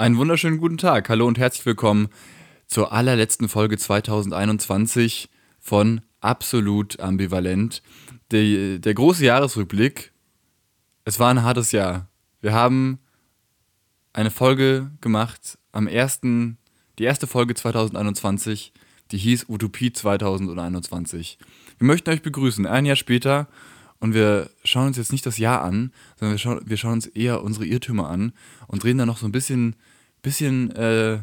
Einen wunderschönen guten Tag. Hallo und herzlich willkommen zur allerletzten Folge 2021 von Absolut Ambivalent. Der, der große Jahresrückblick. Es war ein hartes Jahr. Wir haben eine Folge gemacht am ersten, die erste Folge 2021, die hieß Utopie 2021. Wir möchten euch begrüßen, ein Jahr später und wir schauen uns jetzt nicht das Jahr an, sondern wir schauen, wir schauen uns eher unsere Irrtümer an und reden da noch so ein bisschen, bisschen, äh,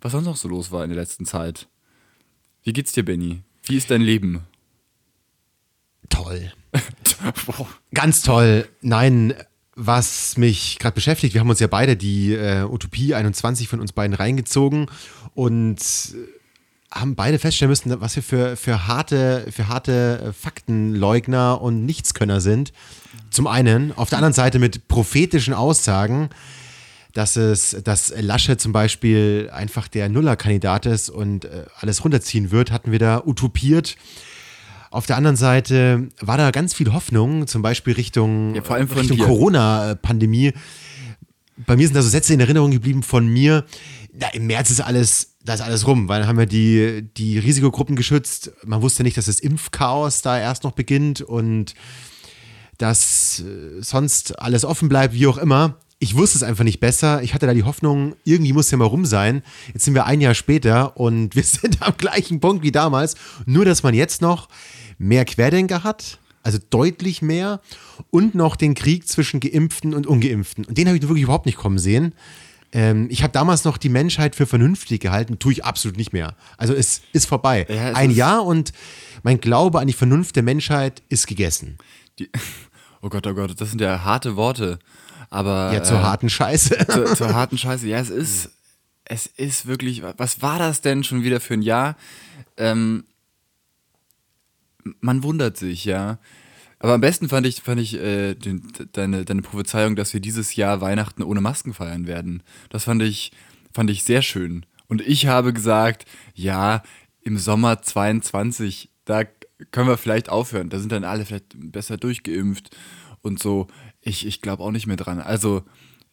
was sonst noch so los war in der letzten Zeit. Wie geht's dir, Benny? Wie ist dein Leben? Toll. Ganz toll. Nein, was mich gerade beschäftigt, wir haben uns ja beide die äh, Utopie 21 von uns beiden reingezogen und haben beide feststellen müssen, was wir für, für harte, für harte äh, Faktenleugner und Nichtskönner sind. Zum einen, auf der anderen Seite mit prophetischen Aussagen, dass es, dass Lasche zum Beispiel einfach der Nuller-Kandidat ist und äh, alles runterziehen wird, hatten wir da utopiert. Auf der anderen Seite war da ganz viel Hoffnung, zum Beispiel Richtung, Ja, Richtung. Corona-Pandemie. Bei mir sind da so Sätze in Erinnerung geblieben von mir. Na, Im März ist alles, da ist alles rum, weil dann haben wir die, die Risikogruppen geschützt. Man wusste nicht, dass das Impfchaos da erst noch beginnt und dass äh, sonst alles offen bleibt, wie auch immer. Ich wusste es einfach nicht besser. Ich hatte da die Hoffnung, irgendwie muss ja mal rum sein. Jetzt sind wir ein Jahr später und wir sind am gleichen Punkt wie damals. Nur, dass man jetzt noch mehr Querdenker hat, also deutlich mehr, und noch den Krieg zwischen Geimpften und Ungeimpften. Und den habe ich wirklich überhaupt nicht kommen sehen. Ähm, ich habe damals noch die Menschheit für vernünftig gehalten, tue ich absolut nicht mehr. Also es ist vorbei. Ja, es Ein ist- Jahr und mein Glaube an die Vernunft der Menschheit ist gegessen. Die, oh Gott, oh Gott, das sind ja harte Worte. Aber Ja, zur äh, harten Scheiße. zur, zur harten Scheiße. Ja, es ist, es ist wirklich, was war das denn schon wieder für ein Jahr? Ähm, man wundert sich, ja. Aber am besten fand ich, fand ich äh, den, deine, deine Prophezeiung, dass wir dieses Jahr Weihnachten ohne Masken feiern werden. Das fand ich, fand ich sehr schön. Und ich habe gesagt, ja, im Sommer 22, da können wir vielleicht aufhören. Da sind dann alle vielleicht besser durchgeimpft und so. Ich, ich glaube auch nicht mehr dran. Also,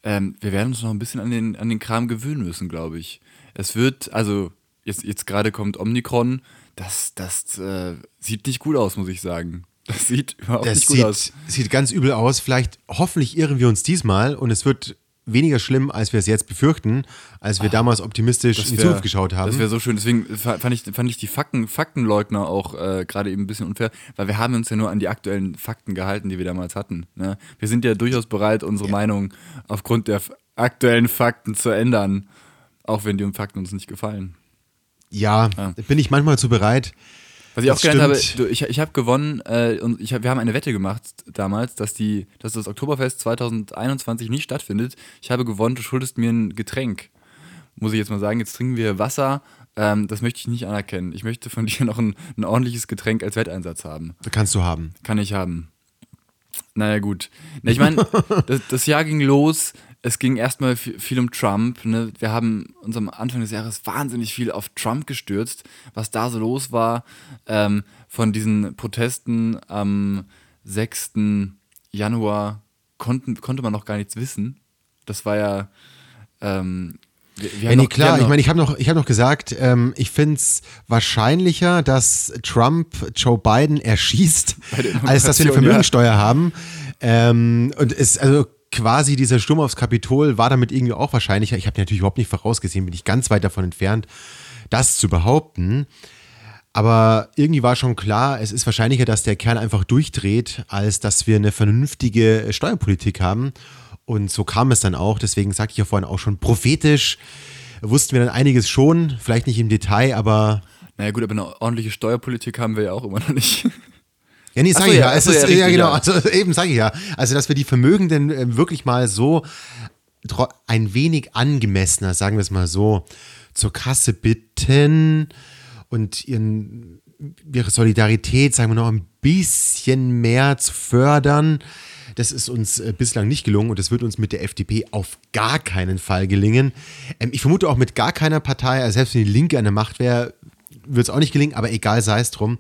ähm, wir werden uns noch ein bisschen an den, an den Kram gewöhnen müssen, glaube ich. Es wird, also, jetzt, jetzt gerade kommt Omikron. Das, das äh, sieht nicht gut aus, muss ich sagen. Das sieht überhaupt Das nicht gut sieht, aus. sieht ganz übel aus. Vielleicht, hoffentlich irren wir uns diesmal und es wird weniger schlimm, als wir es jetzt befürchten, als wir damals optimistisch in die Zukunft geschaut haben. Das wäre so schön. Deswegen fa- fand ich, fand ich die Fakten, Faktenleugner auch äh, gerade eben ein bisschen unfair, weil wir haben uns ja nur an die aktuellen Fakten gehalten, die wir damals hatten. Ne? Wir sind ja durchaus bereit, unsere Meinung aufgrund der aktuellen Fakten zu ändern, auch wenn die Fakten uns nicht gefallen. ja, Ja. bin ich manchmal zu bereit. Was ich Das auch gelernt habe, du, ich, ich habe gewonnen äh, und ich hab, wir haben eine Wette gemacht damals, dass, die, dass das Oktoberfest 2021 nicht stattfindet. Ich habe gewonnen, du schuldest mir ein Getränk. Muss ich jetzt mal sagen, jetzt trinken wir Wasser. Ähm, das möchte ich nicht anerkennen. Ich möchte von dir noch ein, ein ordentliches Getränk als Wetteinsatz haben. Kannst du haben. Kann ich haben. Naja, gut. Na, ich meine, das, das Jahr ging los. Es ging erstmal viel, um Trump. Ne? Wir haben uns am Anfang des Jahres wahnsinnig viel auf Trump gestürzt, was da so los war. Ähm, von diesen Protesten am 6. Januar konnten, konnte man noch gar nichts wissen. Das war ja. Ähm, wir, wir Ja, nee, noch- klar, ich meine, ich habe noch, ich hab noch gesagt, ähm, ich finde es wahrscheinlicher, dass Trump Joe Biden erschießt, als dass wir eine Vermögensteuer haben. Ähm, und es, also quasi dieser Sturm aufs Kapitol war damit irgendwie auch wahrscheinlicher. Ich habe natürlich überhaupt nicht vorausgesehen, bin ich ganz weit davon entfernt, das zu behaupten. Aber irgendwie war schon klar, es ist wahrscheinlicher, dass der Kerl einfach durchdreht, als dass wir eine vernünftige Steuerpolitik haben. Und so kam es dann auch. Deswegen sagte ich ja vorhin auch schon prophetisch. Wussten wir dann einiges schon, vielleicht nicht im Detail, aber Naja, gut, aber eine ordentliche Steuerpolitik haben wir ja auch immer noch nicht. Ja, nee, sag so, ich ja, ja. Es so, ist, ja, richtig, genau, ja. also eben sage ich ja. Also, dass wir die Vermögenden äh, wirklich mal so ein wenig angemessener, sagen wir es mal so, zur Kasse bitten und ihren, ihre Solidarität, sagen wir noch, ein bisschen mehr zu fördern. Das ist uns äh, bislang nicht gelungen und das wird uns mit der FDP auf gar keinen Fall gelingen. Ähm, ich vermute auch mit gar keiner Partei, also selbst wenn die Linke an der Macht wäre, wird es auch nicht gelingen, aber egal sei es drum.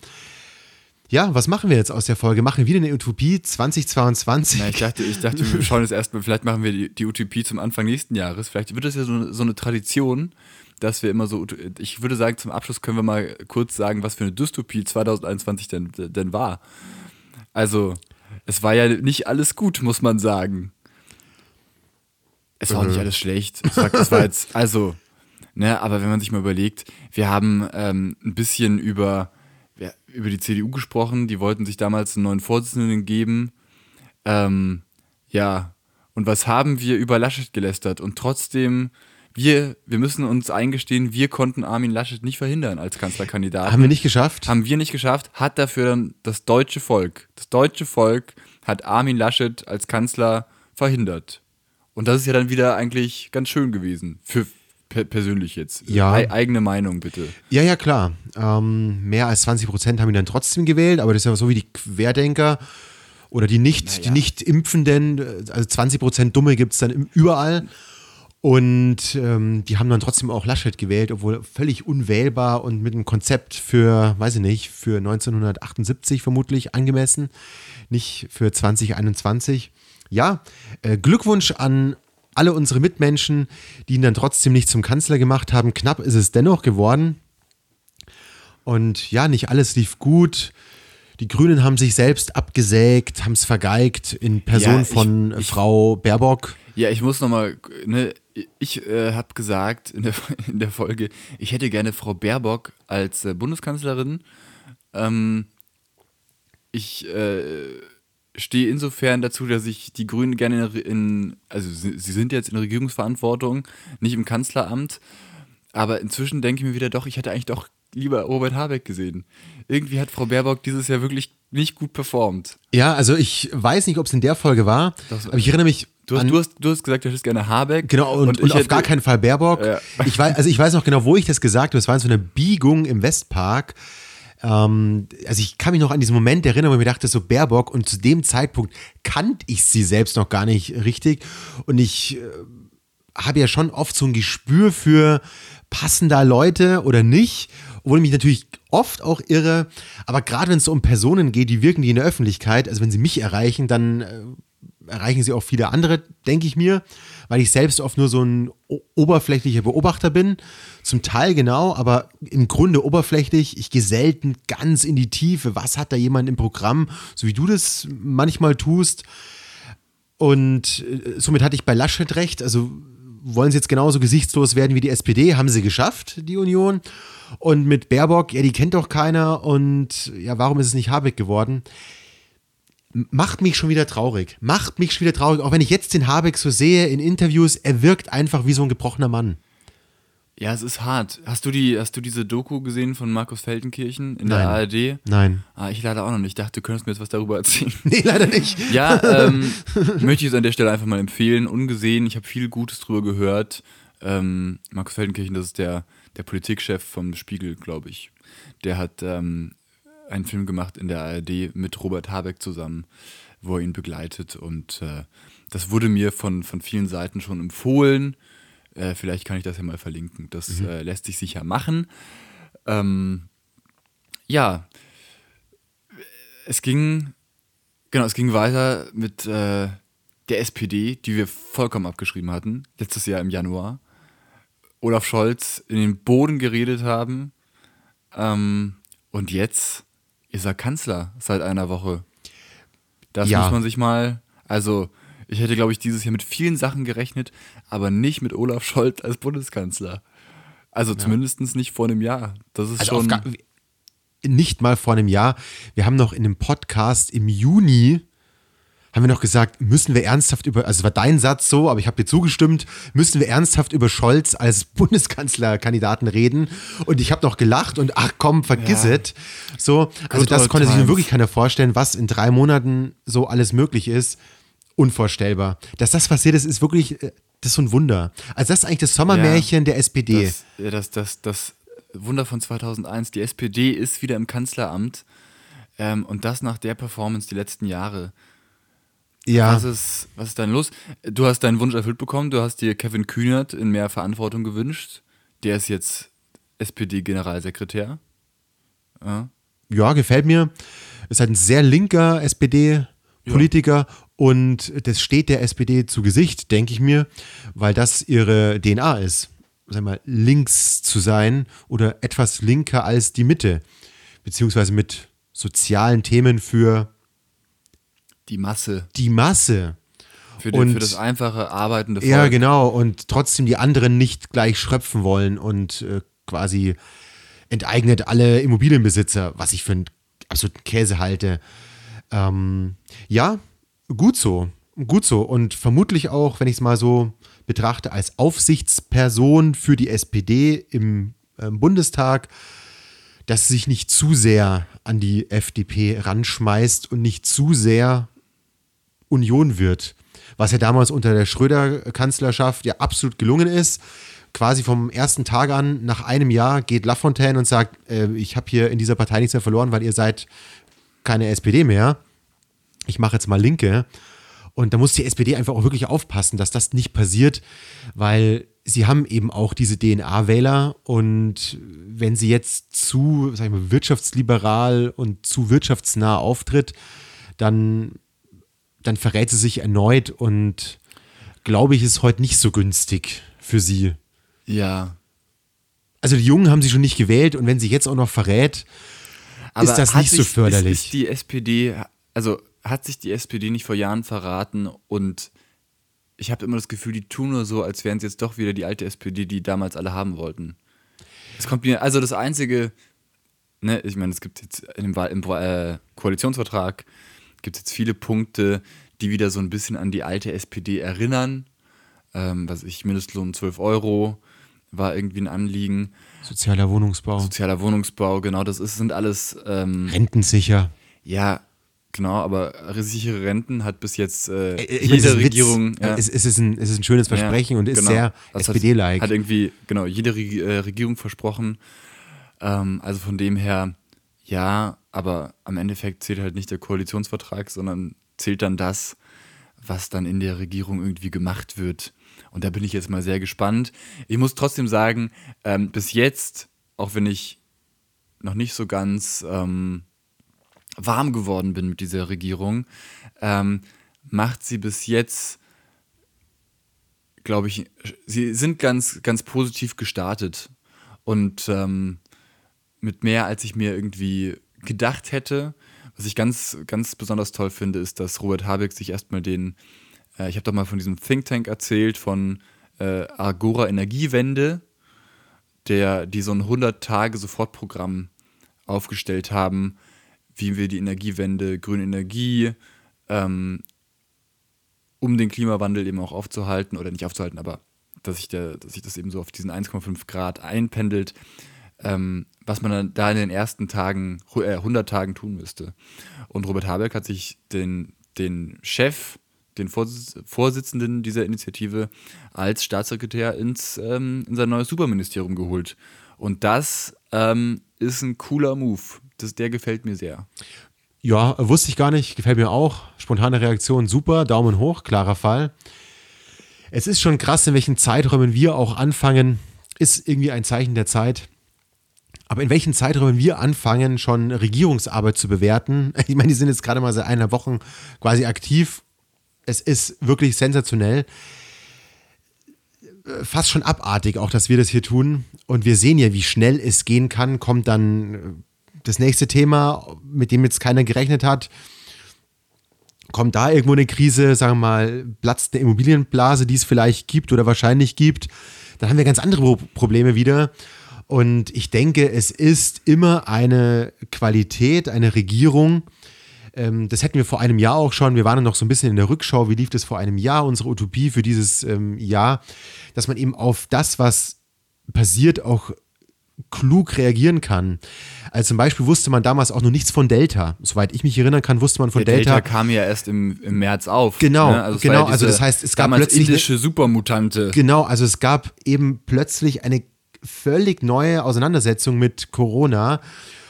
Ja, was machen wir jetzt aus der Folge? Machen wir wieder eine Utopie 2022? Na, ich dachte, ich dachte, wir schauen jetzt erstmal, vielleicht machen wir die, die Utopie zum Anfang nächsten Jahres. Vielleicht wird das ja so, so eine Tradition, dass wir immer so, ich würde sagen, zum Abschluss können wir mal kurz sagen, was für eine Dystopie 2021 denn, denn war. Also, es war ja nicht alles gut, muss man sagen. Es war auch nicht alles schlecht. Es war, es war jetzt, also, ne, aber wenn man sich mal überlegt, wir haben ähm, ein bisschen über ja, über die CDU gesprochen. Die wollten sich damals einen neuen Vorsitzenden geben. Ähm, ja, und was haben wir über Laschet gelästert? Und trotzdem, wir, wir müssen uns eingestehen, wir konnten Armin Laschet nicht verhindern als Kanzlerkandidat. Haben wir nicht geschafft? Haben wir nicht geschafft, hat dafür dann das deutsche Volk, das deutsche Volk hat Armin Laschet als Kanzler verhindert. Und das ist ja dann wieder eigentlich ganz schön gewesen. Für, persönlich jetzt. Ja. E eigene Meinung, bitte. Ja, ja, klar. Ähm, mehr als 20 Prozent haben ihn dann trotzdem gewählt, aber das ist ja so wie die Querdenker oder die nicht, naja. die nicht Impfenden, also 20 Prozent Dumme gibt es dann überall. Und ähm, die haben dann trotzdem auch Laschet gewählt, obwohl völlig unwählbar und mit einem Konzept für, weiß ich nicht, für 1978 vermutlich angemessen, nicht für 2021. Ja, äh, Glückwunsch an alle unsere Mitmenschen, die ihn dann trotzdem nicht zum Kanzler gemacht haben. Knapp ist es dennoch geworden. Und ja, nicht alles lief gut. Die Grünen haben sich selbst abgesägt, haben es vergeigt in Person ja, ich, von ich, Frau Baerbock. Ja, ich muss nochmal, ne, ich äh, habe gesagt in der, in der Folge, ich hätte gerne Frau Baerbock als äh, Bundeskanzlerin. Ähm, ich äh, stehe insofern dazu, dass ich die Grünen gerne in, in also sie, sind jetzt in Regierungsverantwortung, nicht im Kanzleramt, aber inzwischen denke ich mir wieder doch, ich hätte eigentlich doch lieber Robert Habeck gesehen. Irgendwie hat Frau Baerbock dieses Jahr wirklich nicht gut performt. Ja, also ich weiß nicht, ob es in der Folge war, das, aber ich erinnere mich Du hast, du, hast, du hast gesagt, du hättest gerne Habeck. Genau, und, und, und auf hätte, gar keinen Fall Baerbock. Ja. Ich weiß, also ich weiß noch genau, wo ich das gesagt habe. Es war in so einer Biegung im Westpark ähm, also ich kann mich noch an diesen Moment erinnern, wo ich mir dachte, so Baerbock und zu dem Zeitpunkt kannte ich sie selbst noch gar nicht richtig. Und ich äh, habe ja schon oft so ein Gespür für passen Leute oder nicht, obwohl ich mich natürlich oft auch irre, aber gerade wenn es so um Personen geht, die wirken die in der Öffentlichkeit, also wenn sie mich erreichen, dann äh, erreichen sie auch viele andere, denke ich mir weil ich selbst oft nur so ein oberflächlicher Beobachter bin. Zum Teil genau, aber im Grunde oberflächlich. Ich gehe selten ganz in die Tiefe. Was hat da jemand im Programm, so wie du das manchmal tust? Und äh, somit hatte ich bei Laschet recht. Also wollen sie jetzt genauso gesichtslos werden wie die SPD? Haben sie geschafft, die Union. Und mit Baerbock, ja, die kennt doch keiner. Und ja, warum ist es nicht Habeck geworden? Macht mich schon wieder traurig. Macht mich schon wieder traurig. Auch wenn ich jetzt den Habeck so sehe in Interviews, er wirkt einfach wie so ein gebrochener Mann. Ja, es ist hart. Hast du, die, hast du diese Doku gesehen von Markus Feldenkirchen in Nein. der ARD? Nein. Ah, ich leider auch noch nicht. Ich dachte, du könntest mir jetzt was darüber erzählen. Nee, leider nicht. Ja, ähm, möchte ich es an der Stelle einfach mal empfehlen. Ungesehen, ich habe viel Gutes drüber gehört. Ähm, Markus Feldenkirchen, das ist der, der Politikchef vom Spiegel, glaube ich. Der hat ähm, einen Film gemacht in der ARD mit Robert Habeck zusammen, wo er ihn begleitet. Und äh, das wurde mir von, von vielen Seiten schon empfohlen. Äh, vielleicht kann ich das ja mal verlinken. Das mhm. äh, lässt sich sicher machen. Ähm, ja, es ging, genau, es ging weiter mit äh, der SPD, die wir vollkommen abgeschrieben hatten, letztes Jahr im Januar. Olaf Scholz in den Boden geredet haben. Ähm, und jetzt ist er Kanzler seit einer Woche. Das ja. muss man sich mal, also ich hätte, glaube ich, dieses Jahr mit vielen Sachen gerechnet, aber nicht mit Olaf Scholz als Bundeskanzler. Also ja. zumindest nicht vor einem Jahr. Das ist also schon. nicht mal vor einem Jahr. Wir haben noch in einem Podcast im Juni haben wir noch gesagt, müssen wir ernsthaft über, also es war dein Satz so, aber ich habe dir zugestimmt, müssen wir ernsthaft über Scholz als Bundeskanzlerkandidaten reden. Und ich habe noch gelacht und ach komm, vergiss ja. es. So, also Good das konnte times. sich wirklich keiner vorstellen, was in drei Monaten so alles möglich ist. Unvorstellbar. Dass das passiert ist, ist wirklich, äh, das ist so ein Wunder. Also das ist eigentlich das Sommermärchen ja, der SPD. Das, das, das, das Wunder von 2001. Die SPD ist wieder im Kanzleramt. Ähm, und das nach der Performance die letzten Jahre. Ja. Was ist, was ist denn los? Du hast deinen Wunsch erfüllt bekommen, du hast dir Kevin Kühnert in mehr Verantwortung gewünscht. Der ist jetzt SPD-Generalsekretär. Ja. ja, gefällt mir. Ist halt ein sehr linker SPD-Politiker und das steht der SPD zu Gesicht, denke ich mir, weil das ihre DNA ist. Sag mal, links zu sein oder etwas linker als die Mitte, beziehungsweise mit sozialen Themen für Die Masse. die Masse. Für, die, Und- für das einfache, arbeitende Volk. Ja, genau. Und trotzdem die anderen nicht gleich schröpfen wollen und äh, quasi enteignet alle Immobilienbesitzer, was ich für einen absoluten Käse halte. Ähm, ja, gut so. Gut so. Und vermutlich auch, wenn ich es mal so betrachte, als Aufsichtsperson für die SPD im ähm, Bundestag, dass sie sich nicht zu sehr an die FDP ranschmeißt und nicht zu sehr Union wird. Was ja damals unter der Schröder-Kanzlerschaft ja absolut gelungen ist. Quasi vom ersten Tag an, nach einem Jahr, geht Lafontaine und sagt, äh, ich habe hier in dieser Partei nichts mehr verloren, weil ihr seid keine SPD mehr. Ich mache jetzt mal Linke. Und da muss die SPD einfach auch wirklich aufpassen, dass das nicht passiert, weil sie haben eben auch diese DNA-Wähler und wenn sie jetzt zu, sag ich mal, wirtschaftsliberal und zu wirtschaftsnah auftritt, dann, dann verrät sie sich erneut und glaube ich, ist heute nicht so günstig für sie. Ja. Also die Jungen haben sie schon nicht gewählt und wenn sie jetzt auch noch verrät, ist das nicht so sich- förderlich. Ist, ist die SPD, also hat sich die SPD nicht vor Jahren verraten und ich habe immer das Gefühl, die tun nur so, als wären sie jetzt doch wieder die alte SPD, die damals alle haben wollten. Es kommt mir, also das Einzige, ne, ich meine, es gibt jetzt Wahl- im äh, Koalitionsvertrag gibt es jetzt viele Punkte, die wieder so ein bisschen an die alte SPD erinnern. Ähm, was ich, Mindestlohn 12 Euro war irgendwie ein Anliegen. sozialer Wohnungsbau, Sozialer Wohnungsbau, genau, das ist, sind alles ähm, rentensicher. ja, genau, aber sichere Renten hat bis jetzt äh, meine, es ist jede ein Witz. Regierung. Ja, Es, es, ist ein, es ist ein schönes Versprechen ja, und ist genau. sehr Das hat- SPD-like. Hat irgendwie, genau, jede Reg äh, Regierung versprochen. Ähm, also von dem her, ja, aber am Endeffekt zählt halt nicht der Koalitionsvertrag, sondern zählt dann das, was dann in der Regierung irgendwie gemacht wird. Und da bin ich jetzt mal sehr gespannt. Ich muss trotzdem sagen, ähm, bis jetzt, auch wenn ich noch nicht so ganz ähm, warm geworden bin mit dieser Regierung, ähm, macht sie bis jetzt, glaube ich, sie sind ganz, ganz positiv gestartet und ähm, mit mehr, als ich mir irgendwie gedacht hätte. Was ich ganz, ganz besonders toll finde, ist, dass Robert Habeck sich erstmal den, äh, ich habe doch mal von diesem Think Tank erzählt, von äh, Agora Energiewende, der, die so ein 100-Tage-Sofortprogramm aufgestellt haben, wie wir die Energiewende, grüne Energie, ähm, um den Klimawandel eben auch aufzuhalten, oder nicht aufzuhalten, aber dass sich, der, dass sich das eben so auf diesen 1,5 Grad einpendelt, ähm, was man dann da in den ersten Tagen, äh, 100 Tagen tun müsste. Und Robert Habeck hat sich den, den Chef, den Vorsitz, Vorsitzenden dieser Initiative als Staatssekretär ins, ähm, in sein neues Superministerium geholt. Und das ähm, ist ein cooler Move. Das, der gefällt mir sehr. Ja, wusste ich gar nicht, gefällt mir auch. Spontane Reaktion, super, Daumen hoch, klarer Fall. Es ist schon krass, in welchen Zeiträumen wir auch anfangen, ist irgendwie ein Zeichen der Zeit. Aber in welchen Zeiträumen wir anfangen, schon Regierungsarbeit zu bewerten, ich meine, die sind jetzt gerade mal seit einer Woche quasi aktiv. Es ist wirklich sensationell. Äh, Fast schon abartig, auch dass wir das hier tun. Und wir sehen ja, wie schnell es gehen kann. Kommt dann äh, das nächste Thema, mit dem jetzt keiner gerechnet hat. Kommt da irgendwo eine Krise, sagen wir mal, platzt eine Immobilienblase, die es vielleicht gibt oder wahrscheinlich gibt, dann haben wir ganz andere Pro- Probleme wieder. Und ich denke, es ist immer eine Qualität, eine Regierung. Ähm, das hätten wir vor einem Jahr auch schon. Wir waren noch so ein bisschen in der Rückschau. Wie lief das vor einem Jahr, unsere Utopie für dieses ähm, Jahr? Dass man eben auf das, was passiert, auch klug reagieren kann. Also zum Beispiel wusste man damals auch noch nichts von Delta. Soweit ich mich erinnern kann, wusste man von Der Delta. Delta kam ja erst im, im März auf. Genau, ne? es genau, war also das heißt, es gab plötzlich eine- indische Supermutante. Genau, also es gab eben plötzlich eine völlig neue Auseinandersetzung mit Corona.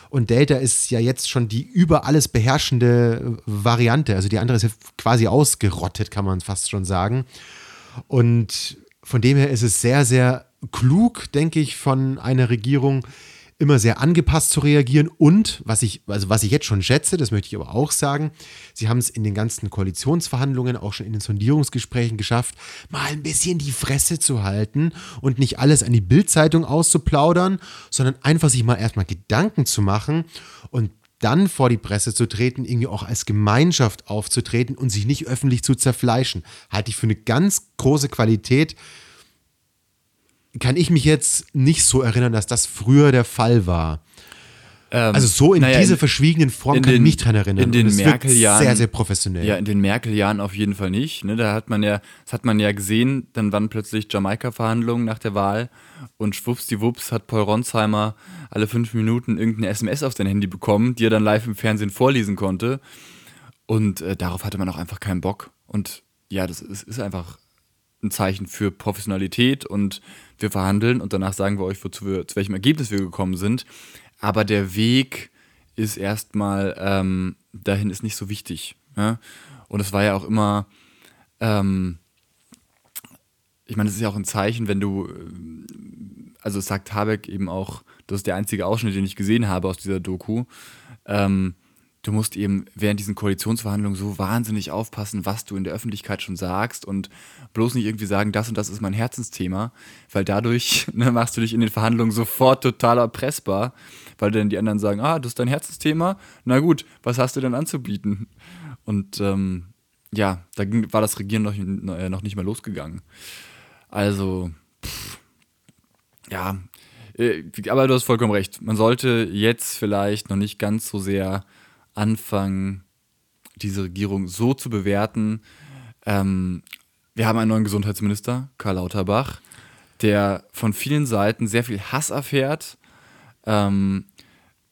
Und Delta ist ja jetzt schon die über alles beherrschende Variante. Also die andere ist ja quasi ausgerottet, kann man fast schon sagen. Und von dem her ist es sehr, sehr klug, denke ich, von einer Regierung, immer sehr angepasst zu reagieren und was ich, also was ich jetzt schon schätze, das möchte ich aber auch sagen, sie haben es in den ganzen Koalitionsverhandlungen, auch schon in den Sondierungsgesprächen geschafft, mal ein bisschen die Fresse zu halten und nicht alles an die Bildzeitung auszuplaudern, sondern einfach sich mal erstmal Gedanken zu machen und dann vor die Presse zu treten, irgendwie auch als Gemeinschaft aufzutreten und sich nicht öffentlich zu zerfleischen, halte ich für eine ganz große Qualität, kann ich mich jetzt nicht so erinnern, dass das früher der Fall war. Ähm, Also so in naja, diese verschwiegenen Form in kann ich mich dran erinnern. in den Merkel-Jahren- Sehr, sehr professionell. Ja, in den Merkel-Jahren auf jeden Fall nicht. Ne? Da hat man ja, das hat man ja gesehen, dann waren plötzlich Jamaika-Verhandlungen nach der Wahl und schwuppsdiwupps hat Paul Ronsheimer alle fünf Minuten irgendeine SMS auf sein Handy bekommen, die er dann live im Fernsehen vorlesen konnte. Und äh, darauf hatte man auch einfach keinen Bock. Und ja, das ist, ist einfach ein Zeichen für Professionalität und wir verhandeln und danach sagen wir euch, wozu wir, zu welchem Ergebnis wir gekommen sind. Aber der Weg ist erstmal, ähm, dahin ist nicht so wichtig. Ja? Und es war ja auch immer, ähm, ich meine, es ist ja auch ein Zeichen, wenn du, ähm, also sagt Habeck eben auch, das ist der einzige Ausschnitt, den ich gesehen habe aus dieser Doku, ähm, du musst eben während diesen Koalitionsverhandlungen so wahnsinnig aufpassen, was du in der Öffentlichkeit schon sagst und bloß nicht irgendwie sagen, das und das ist mein Herzensthema, weil dadurch ne, machst du dich in den Verhandlungen sofort total erpressbar, weil dann die anderen sagen, ah, das ist dein Herzensthema, na gut, was hast du denn anzubieten? Und ähm, ja, da war das Regieren noch, äh, noch nicht mal losgegangen. Also, pff, ja, äh, aber du hast vollkommen recht. Man sollte jetzt vielleicht noch nicht ganz so sehr anfangen, diese Regierung so zu bewerten. Ähm, wir haben einen neuen Gesundheitsminister, Karl Lauterbach, der von vielen Seiten sehr viel Hass erfährt. Ähm,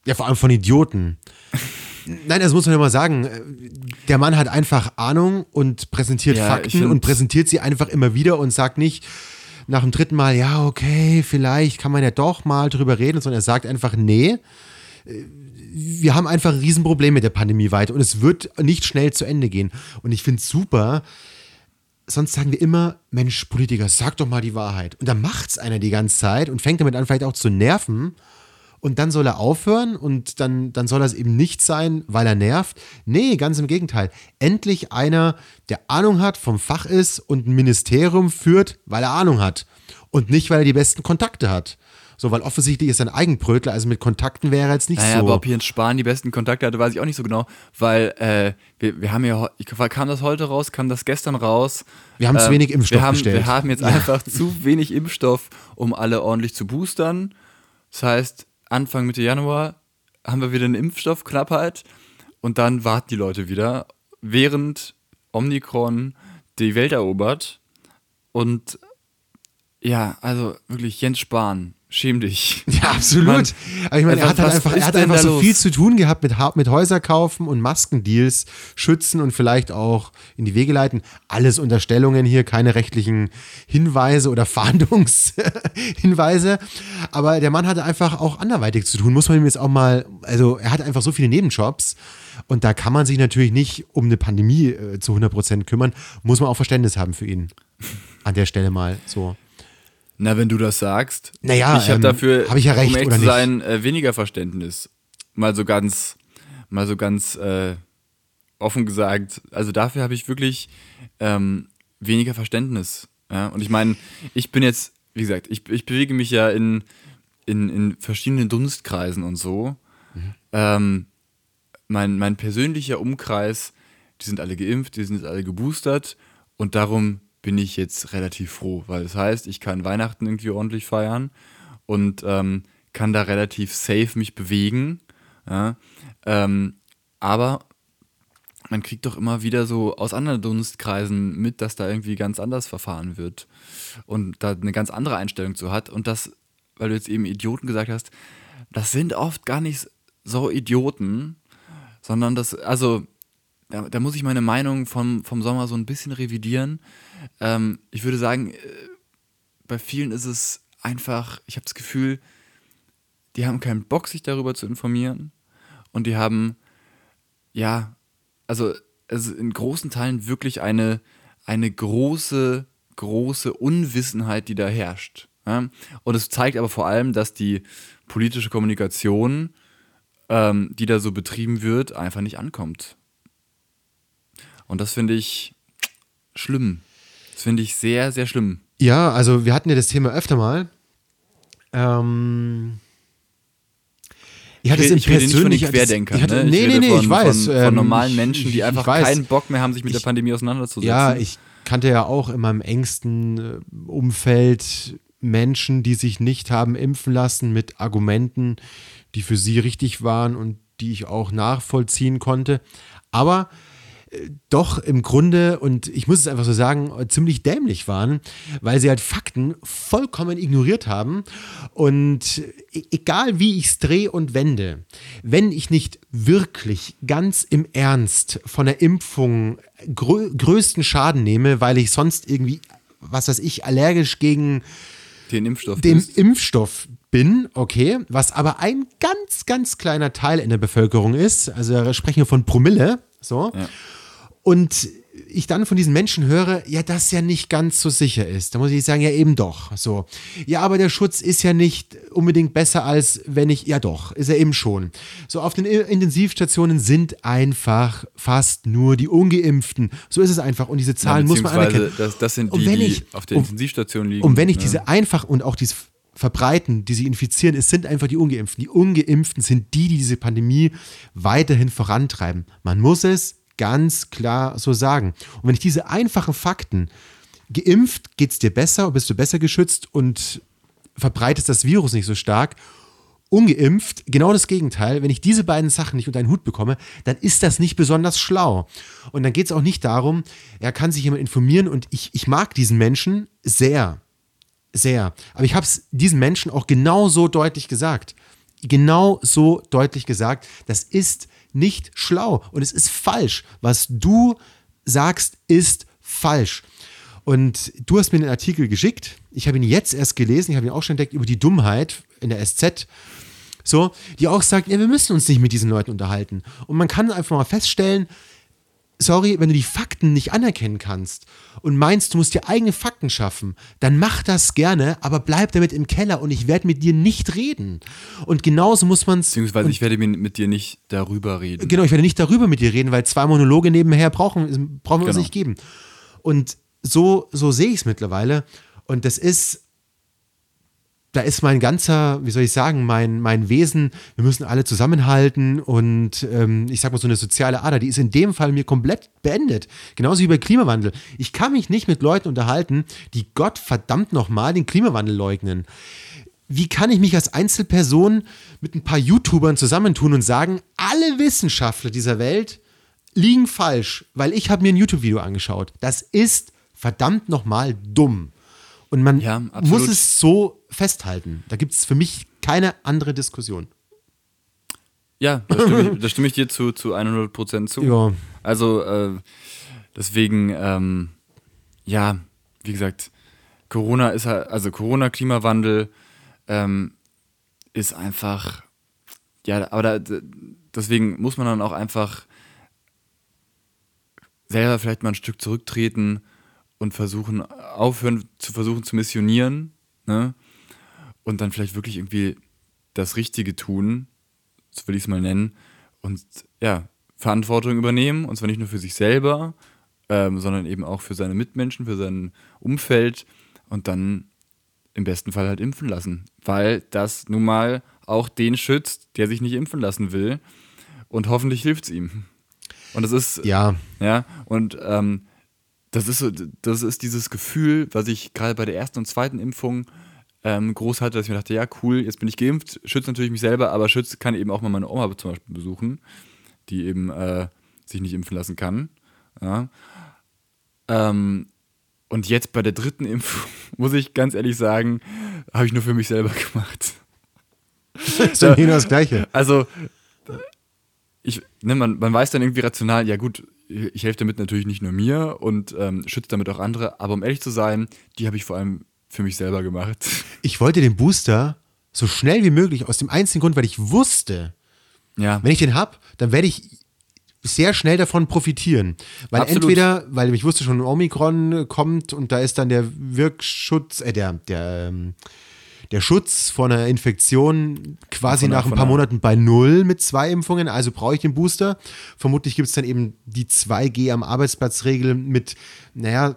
Ja, vor allem von Idioten. Nein, das muss man ja mal sagen. Der Mann hat einfach Ahnung und präsentiert Ja, Fakten und präsentiert sie einfach immer wieder und sagt nicht nach dem dritten Mal, ja, okay, vielleicht kann man ja doch mal drüber reden, sondern er sagt einfach, nee, wir haben einfach ein Riesenproblem mit der Pandemie weiter und es wird nicht schnell zu Ende gehen. Und ich finde es super, sonst sagen wir immer, Mensch, Politiker, sag doch mal die Wahrheit. Und dann macht's einer die ganze Zeit und fängt damit an, vielleicht auch zu nerven. Und dann soll er aufhören und dann, dann soll das eben nicht sein, weil er nervt. Nee, ganz im Gegenteil. Endlich einer, der Ahnung hat, vom Fach ist und ein Ministerium führt, weil er Ahnung hat. Und nicht, weil er die besten Kontakte hat. So, weil offensichtlich ist er ein Eigenbrötler, also mit Kontakten wäre er jetzt nicht Naja, so. aber ob Jens Spahn die besten Kontakte hatte, weiß ich auch nicht so genau, weil äh, wir, wir haben ja, kam das heute raus, kam das gestern raus. Wir haben zu wenig Impfstoff wir haben, bestellt. Wir haben jetzt einfach zu wenig Impfstoff, um alle ordentlich zu boostern. Das heißt, Anfang Mitte Januar haben wir wieder eine Impfstoffknappheit und dann warten die Leute wieder, während Omikron die Welt erobert. Und ja, also wirklich Jens Spahn, schäm dich. Ja, absolut. Mann, Aber ich meine, er was- hat halt einfach, er hat einfach so los? viel zu tun gehabt mit, mit Häuser kaufen und Maskendeals schützen und vielleicht auch in die Wege leiten. Alles Unterstellungen hier, keine rechtlichen Hinweise oder Fahndungshinweise. Aber der Mann hatte einfach auch anderweitig zu tun. Muss man ihm jetzt auch mal, also er hat einfach so viele Nebenjobs. Und da kann man sich natürlich nicht um eine Pandemie äh, zu 100 Prozent kümmern. Muss man auch Verständnis haben für ihn. An der Stelle mal so. Na, wenn du das sagst. Naja, ich habe ähm, dafür, hab ich ja recht, um ehrlich oder zu nicht? sein, äh, weniger Verständnis. Mal so ganz, mal so ganz äh, offen gesagt. Also dafür habe ich wirklich ähm, weniger Verständnis. Ja? Und ich meine, ich bin jetzt, wie gesagt, ich, ich bewege mich ja in, in, in verschiedenen Dunstkreisen und so. Mhm. Ähm, mein, mein persönlicher Umkreis, die sind alle geimpft, die sind jetzt alle geboostert und darum bin ich jetzt relativ froh, weil das heißt, ich kann Weihnachten irgendwie ordentlich feiern und ähm, kann da relativ safe mich bewegen. Ja? Ähm, aber man kriegt doch immer wieder so aus anderen Dunstkreisen mit, dass da irgendwie ganz anders verfahren wird und da eine ganz andere Einstellung zu hat. Und das, weil du jetzt eben Idioten gesagt hast, das sind oft gar nicht so Idioten, sondern das, also da, da muss ich meine Meinung vom, vom Sommer so ein bisschen revidieren. Ähm, ich würde sagen, äh, bei vielen ist es einfach, ich habe das Gefühl, die haben keinen Bock, sich darüber zu informieren. Und die haben, ja, also ist in großen Teilen wirklich eine, eine große, große Unwissenheit, die da herrscht. Ja? Und es zeigt aber vor allem, dass die politische Kommunikation, ähm, die da so betrieben wird, einfach nicht ankommt. Und das finde ich schlimm. Das finde ich sehr, sehr schlimm. Ja, also wir hatten ja das Thema öfter mal. Ähm, ich hatte es im ich rede nicht von den Querdenkern. ich hatte, ne? nee, rede nee, nee, von, ich weiß. Von, ähm, von normalen ich- Menschen, die ich- einfach ich keinen Bock mehr haben, sich mit Ich- der Pandemie auseinanderzusetzen. Ja, ich kannte ja auch in meinem engsten äh, Umfeld Menschen, die sich nicht haben impfen lassen mit Argumenten, die für sie richtig waren und die ich auch nachvollziehen konnte. Aber doch im Grunde, und ich muss es einfach so sagen, ziemlich dämlich waren, weil sie halt Fakten vollkommen ignoriert haben. Und e- egal wie ich es drehe und wende, wenn ich nicht wirklich ganz im Ernst von der Impfung grö größten Schaden nehme, weil ich sonst irgendwie, was weiß ich, allergisch gegen den Impfstoff. den. Impfstoff bin, okay, was aber ein ganz, ganz kleiner Teil in der Bevölkerung ist, also sprechen wir von Promille, so, Ja. Und ich dann von diesen Menschen höre, ja, das ja nicht ganz so sicher ist. Da muss ich sagen, ja, eben doch. So. Ja, aber der Schutz ist ja nicht unbedingt besser als wenn ich, ja doch, ist er eben schon. So, auf den Intensivstationen sind einfach fast nur die Ungeimpften. So ist es einfach. Und diese Zahlen muss man anerkennen. Das, das sind die, wenn die ich- auf der Intensivstation liegen. Und wenn ich ne? diese einfach und auch dieses verbreiten, die sie infizieren, es sind einfach die Ungeimpften. Die Ungeimpften sind die, die diese Pandemie weiterhin vorantreiben. Man muss es ganz klar so sagen. Und wenn ich diese einfachen Fakten, geimpft geht es dir besser, bist du besser geschützt und verbreitest das Virus nicht so stark. Ungeimpft, genau das Gegenteil. Wenn ich diese beiden Sachen nicht unter einen Hut bekomme, dann ist das nicht besonders schlau. Und dann geht es auch nicht darum, er kann sich jemand informieren und ich, ich mag diesen Menschen sehr sehr. Aber ich habe es diesen Menschen auch genau so deutlich gesagt. Genau so deutlich gesagt. Das ist nicht schlau und es ist falsch. Was du sagst, ist falsch. Und du hast mir den Artikel geschickt. Ich habe ihn jetzt erst gelesen. Ich habe ihn auch schon entdeckt über die Dummheit in der SZ. So, die auch sagt, ja, wir müssen uns nicht mit diesen Leuten unterhalten. Und man kann einfach mal feststellen, sorry, wenn du die Fakten nicht anerkennen kannst und meinst, du musst dir eigene Fakten schaffen, dann mach das gerne, aber bleib damit im Keller und ich werde mit dir nicht reden. Und genauso muss man es. Beziehungsweise ich werde mit dir nicht darüber reden. Genau, ich werde nicht darüber mit dir reden, weil zwei Monologe nebenher brauchen, brauchen wir uns Genau. nicht geben. Und so, so sehe ich es mittlerweile. Und das ist, da ist mein ganzer, wie soll ich sagen, mein, mein Wesen, wir müssen alle zusammenhalten und ähm, ich sag mal so eine soziale Ader, die ist in dem Fall mir komplett beendet. Genauso wie bei Klimawandel. Ich kann mich nicht mit Leuten unterhalten, die Gott verdammt nochmal den Klimawandel leugnen. Wie kann ich mich als Einzelperson mit ein paar YouTubern zusammentun und sagen, alle Wissenschaftler dieser Welt liegen falsch, weil ich habe mir ein YouTube-Video angeschaut. Das ist verdammt nochmal dumm. Und man Ja, muss es so festhalten. Da gibt es für mich keine andere Diskussion. Ja, da stimme ich, da stimme ich dir zu, zu 100% zu. Ja. Also, äh, deswegen, ähm, ja, wie gesagt, Corona ist halt, also Corona, Klimawandel ähm, ist einfach, ja, aber da, deswegen muss man dann auch einfach selber vielleicht mal ein Stück zurücktreten und versuchen, aufhören zu versuchen zu missionieren, ne? Und dann vielleicht wirklich irgendwie das Richtige tun, so will ich es mal nennen, und ja, Verantwortung übernehmen, und zwar nicht nur für sich selber, ähm, sondern eben auch für seine Mitmenschen, für sein Umfeld und dann im besten Fall halt impfen lassen, weil das nun mal auch den schützt, der sich nicht impfen lassen will und hoffentlich hilft es ihm. Und das ist, Ja, ja, und ähm, das ist so, das ist dieses Gefühl, was ich gerade bei der ersten und zweiten Impfung ähm, groß hatte, dass ich mir dachte, ja, cool, jetzt bin ich geimpft, schützt natürlich mich selber, aber schützt kann eben auch mal meine Oma zum Beispiel besuchen, die eben äh, sich nicht impfen lassen kann. Ja. Ähm, und jetzt bei der dritten Impfung, muss ich ganz ehrlich sagen, habe ich nur für mich selber gemacht. ist dann genau das Gleiche. Also, ich, ne, man, man weiß dann irgendwie rational, ja gut, ich helfe damit natürlich nicht nur mir und ähm, schütze damit auch andere, aber um ehrlich zu sein, die habe ich vor allem für mich selber gemacht. Ich wollte den Booster so schnell wie möglich aus dem einzigen Grund, weil ich wusste, Ja, wenn ich den habe, dann werde ich sehr schnell davon profitieren. Weil Absolut. entweder, weil ich wusste schon, Omikron kommt und da ist dann der Wirkschutz, äh, der, der, ähm, der Schutz vor einer Infektion quasi Von nach ein paar Monaten bei null mit zwei Impfungen. Also brauche ich den Booster. Vermutlich gibt es dann eben die 2G am Arbeitsplatz-Regel mit, naja,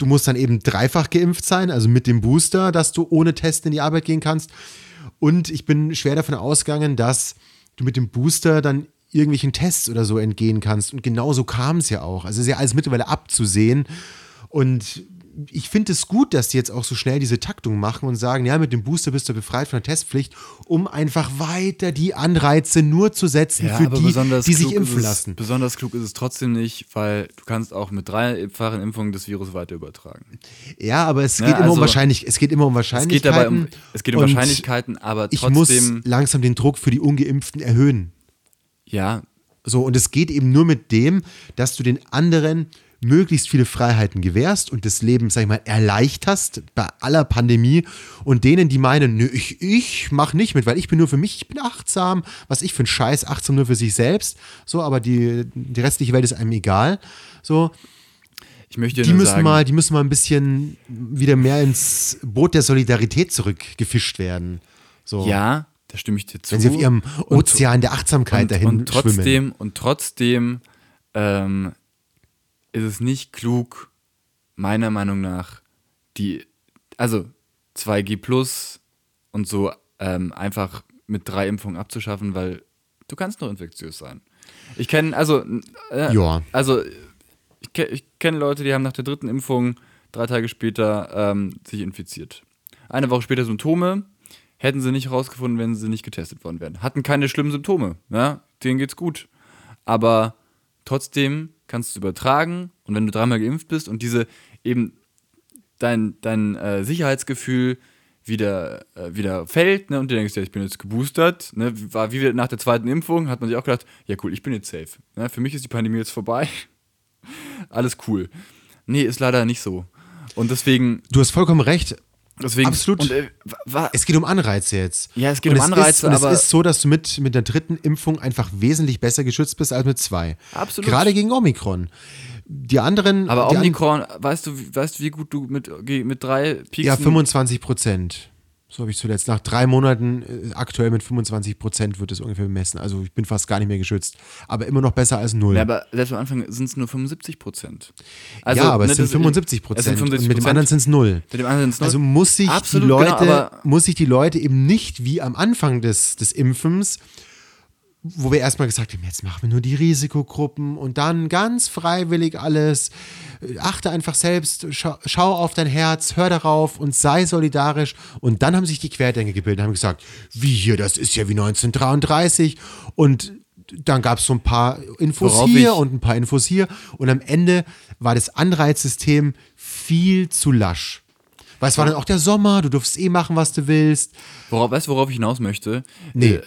du musst dann eben dreifach geimpft sein, also mit dem Booster, dass du ohne Test in die Arbeit gehen kannst. Und ich bin schwer davon ausgegangen, dass du mit dem Booster dann irgendwelchen Tests oder so entgehen kannst. Und genau so kam es ja auch. Also ist ja alles mittlerweile abzusehen. Und ich finde es gut, dass die jetzt auch so schnell diese Taktung machen und sagen, ja, mit dem Booster bist du befreit von der Testpflicht, um einfach weiter die Anreize nur zu setzen für die, die sich impfen es, lassen. Besonders klug ist es trotzdem nicht, weil du kannst auch mit dreifachen Impfungen das Virus weiter übertragen. Ja, aber es Ja, geht immer um also- wahrscheinlich, es geht immer um Es Wahrscheinlichkeiten. geht dabei um, es geht um Wahrscheinlichkeiten, aber Ich muss trotzdem, langsam den Druck für die Ungeimpften erhöhen. ja, So, und es geht eben nur mit dem, dass du den anderen möglichst viele Freiheiten gewährst und das Leben, sag ich mal, erleichterst bei aller Pandemie und denen, die meinen, nö, ich, ich mach nicht mit, weil ich bin nur für mich, ich bin achtsam, was ich für ein Scheiß, achtsam nur für sich selbst, so, aber die, die restliche Welt ist einem egal, so, ich möchte die müssen sagen, mal, die müssen mal ein bisschen wieder mehr ins Boot der Solidarität zurückgefischt werden, so. ja, da stimme ich dir zu. Wenn sie auf ihrem Und- Ozean der Achtsamkeit und, dahin und trotzdem, schwimmen. Und trotzdem ähm, ist es nicht klug, meiner Meinung nach, die, also 2G Plus und so ähm, einfach mit drei Impfungen abzuschaffen, weil du kannst noch infektiös sein. Ich kenne, also, äh, Ja. also ich, ich kenne Leute, die haben nach der dritten Impfung drei Tage später ähm, sich infiziert. Eine Woche später Symptome, hätten sie nicht rausgefunden, wenn sie nicht getestet worden wären. Hatten keine schlimmen Symptome, ja, denen geht's gut. Aber trotzdem kannst du übertragen und wenn du dreimal geimpft bist und diese eben dein, dein äh, Sicherheitsgefühl wieder, äh, wieder fällt, ne, und du denkst, ja, ich bin jetzt geboostert, ne, war wie nach der zweiten Impfung, hat man sich auch gedacht, ja cool, ich bin jetzt safe. Ne, für mich ist die Pandemie jetzt vorbei. Alles cool. Nee, ist leider nicht so. Und deswegen, Du hast vollkommen recht. Deswegen Absolut. Und, äh, Es geht um Anreize jetzt. Ja, es geht und um Anreize, Ist, und aber- es ist so, dass du mit, mit der dritten Impfung einfach wesentlich besser geschützt bist als mit zwei. Absolut. Gerade gegen Omikron. Die anderen. aber die an- Omikron, weißt du, wie- weißt du, wie gut du mit, mit drei Peaks Ja, 25 Prozent. So habe ich zuletzt. Nach drei Monaten äh, aktuell mit 25 Prozent wird es ungefähr bemessen. Also ich bin fast gar nicht mehr geschützt. Aber immer noch besser als null. Ja, aber selbst am Anfang sind es nur 75 Prozent. ja, aber es ne, sind das- 75 es Prozent. sind Und 75 mit dem anderen sind es null. Mit dem anderen sind's null. Also muss sich Absolut, die Leute, genau, muss sich die Leute eben nicht wie am Anfang des, des Impfens, wo wir erstmal gesagt haben, jetzt machen wir nur die Risikogruppen und dann ganz freiwillig alles. Achte einfach selbst, schau, schau auf dein Herz, hör darauf und sei solidarisch. Und dann haben sich die Querdenker gebildet und haben gesagt, wie hier, das ist ja wie 1933. Und dann gab es so ein paar Infos Worauf hier und ein paar Infos hier. Und am Ende war das Anreizsystem viel zu lasch. Weil es war dann auch der Sommer, du durfst eh machen, was du willst. Worauf, weißt du, worauf ich hinaus möchte? Nee. Äh,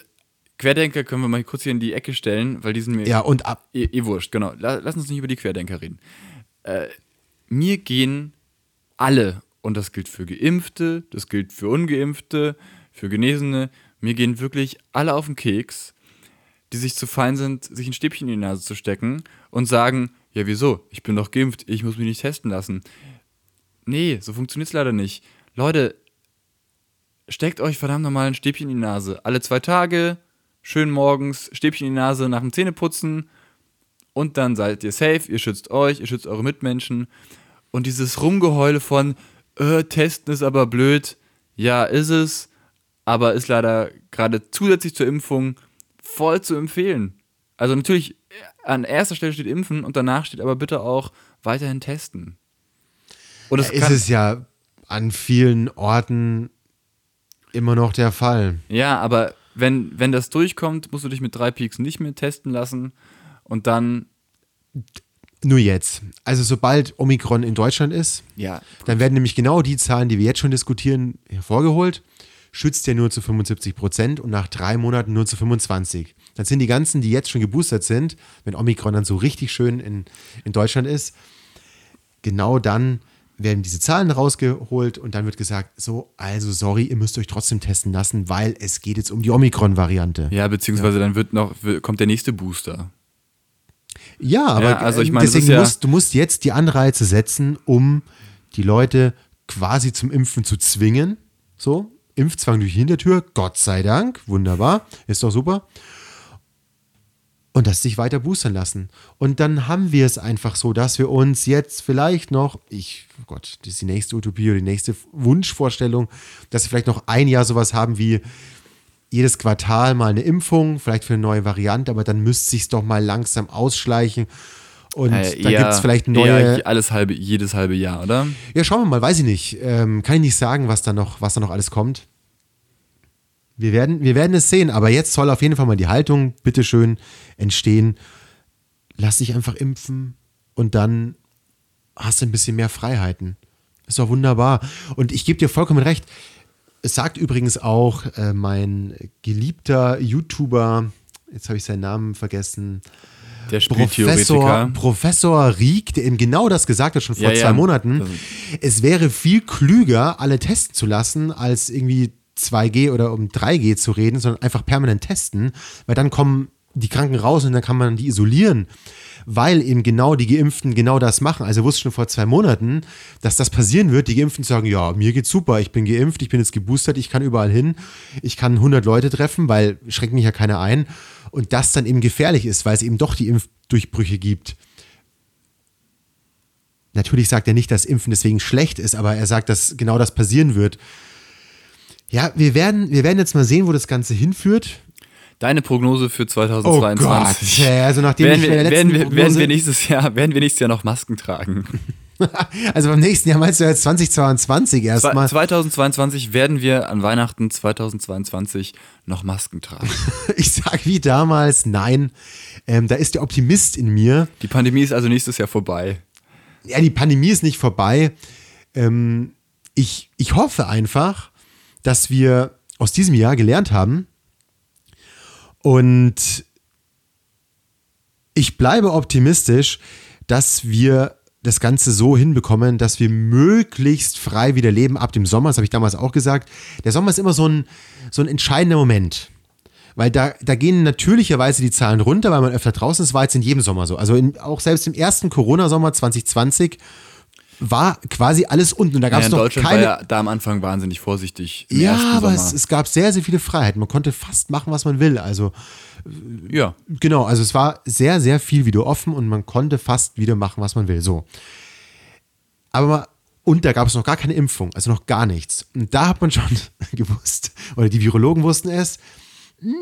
Querdenker können wir mal kurz hier in die Ecke stellen, weil die sind mir Ja, und ab. eh, eh wurscht, genau. La- Lass uns nicht über die Querdenker reden. Äh, mir gehen alle, und das gilt für Geimpfte, das gilt für Ungeimpfte, für Genesene, mir gehen wirklich alle auf den Keks, die sich zu fein sind, sich ein Stäbchen in die Nase zu stecken und sagen, ja wieso, ich bin doch geimpft, ich muss mich nicht testen lassen. Nee, so funktioniert es leider nicht. Leute, steckt euch verdammt nochmal ein Stäbchen in die Nase. Alle zwei Tage, schön morgens, Stäbchen in die Nase nach dem Zähneputzen und dann seid ihr safe, ihr schützt euch, ihr schützt eure Mitmenschen. Und dieses Rumgeheule von, äh, testen ist aber blöd, ja, ist es, aber ist leider gerade zusätzlich zur Impfung voll zu empfehlen. Also natürlich, an erster Stelle steht Impfen und danach steht aber bitte auch weiterhin testen. Und es Ist kann, es ja an vielen Orten immer noch der Fall. Ja, aber wenn, wenn das durchkommt, musst du dich mit drei Peaks nicht mehr testen lassen und dann, Nur jetzt. Also sobald Omikron in Deutschland ist, ja, dann werden nämlich genau die Zahlen, die wir jetzt schon diskutieren, hervorgeholt. Schützt ja nur zu 75 Prozent und nach drei Monaten nur zu 25. Dann sind die ganzen, die jetzt schon geboostert sind, wenn Omikron dann so richtig schön in, in Deutschland ist, genau dann werden diese Zahlen rausgeholt und dann wird gesagt, so, also sorry, ihr müsst euch trotzdem testen lassen, weil es geht jetzt um die Omikron-Variante. Ja, beziehungsweise dann wird noch, kommt der nächste Booster. Ja, aber Ja, also ich meine, das deswegen ja- musst, du musst jetzt die Anreize setzen, um die Leute quasi zum Impfen zu zwingen. So, Impfzwang durch die Hintertür, Gott sei Dank, wunderbar, ist doch super. Und dass sich weiter boostern lassen. Und dann haben wir es einfach so, dass wir uns jetzt vielleicht noch, ich, oh Gott, das ist die nächste Utopie oder die nächste Wunschvorstellung, dass wir vielleicht noch ein Jahr sowas haben wie jedes Quartal mal eine Impfung, vielleicht für eine neue Variante, aber dann müsste sich doch mal langsam ausschleichen. Und Äh, eher- gibt es vielleicht neue. alles halbe, jedes halbe Jahr, oder? Ja, schauen wir mal, weiß ich nicht. Ähm, kann ich nicht sagen, was da noch, was da noch alles kommt. Wir werden, wir werden es sehen, aber jetzt soll auf jeden Fall mal die Haltung, bitteschön, entstehen. Lass dich einfach impfen und dann hast du ein bisschen mehr Freiheiten. Ist doch wunderbar. Und ich gebe dir vollkommen recht. Es sagt übrigens auch äh, mein geliebter YouTuber, jetzt habe ich seinen Namen vergessen, Der Professor. Professor Rieck, der eben genau das gesagt hat, schon vor Ja, zwei ja. Monaten. Es wäre viel klüger, alle testen zu lassen, als irgendwie 2G oder um 3G zu reden, sondern einfach permanent testen, weil dann kommen die Kranken raus und dann kann man die isolieren. Weil eben genau die Geimpften genau das machen. Also wusste schon vor zwei Monaten, dass das passieren wird. Die Geimpften sagen, ja, mir geht's super, ich bin geimpft, ich bin jetzt geboostert, ich kann überall hin, ich kann 100 Leute treffen, weil schränkt mich ja keiner ein. Und das dann eben gefährlich ist, weil es eben doch die Impfdurchbrüche gibt. Natürlich sagt er nicht, dass Impfen deswegen schlecht ist, aber er sagt, dass genau das passieren wird. Ja, wir werden, wir werden jetzt mal sehen, wo das Ganze hinführt. Deine Prognose für Oh 2022. Gott, also nachdem werden, bei der wir, letzten werden, wir, werden, Prognose, wir nächstes Jahr, werden wir nächstes Jahr noch Masken tragen? also beim nächsten Jahr meinst du jetzt 2022 erstmal. 2022 werden wir an Weihnachten 2022 noch Masken tragen. Ich sag wie damals, nein. Ähm, da ist der Optimist in mir. Die Pandemie ist also nächstes Jahr vorbei. Ja, die Pandemie ist nicht vorbei. Ähm, ich, ich hoffe einfach, dass wir aus diesem Jahr gelernt haben und ich bleibe optimistisch, dass wir das Ganze so hinbekommen, dass wir möglichst frei wieder leben ab dem Sommer. Das habe ich damals auch gesagt. Der Sommer ist immer so ein, so ein entscheidender Moment. Weil da, da gehen natürlicherweise die Zahlen runter, weil man öfter draußen ist. War jetzt in jedem Sommer so. Also in, auch selbst im ersten Corona-Sommer 2020 war quasi alles unten. Und da gab Ja, es in noch Deutschland keine. war ja da am Anfang wahnsinnig vorsichtig. Ja, aber es, es gab sehr, sehr viele Freiheiten. Man konnte fast machen, was man will. Also ja. Genau, also es war sehr, sehr viel wieder offen und man konnte fast wieder machen, was man will. So. Aber und da gab es noch gar keine Impfung, also noch gar nichts. Und da hat man schon gewusst, oder die Virologen wussten es, mh,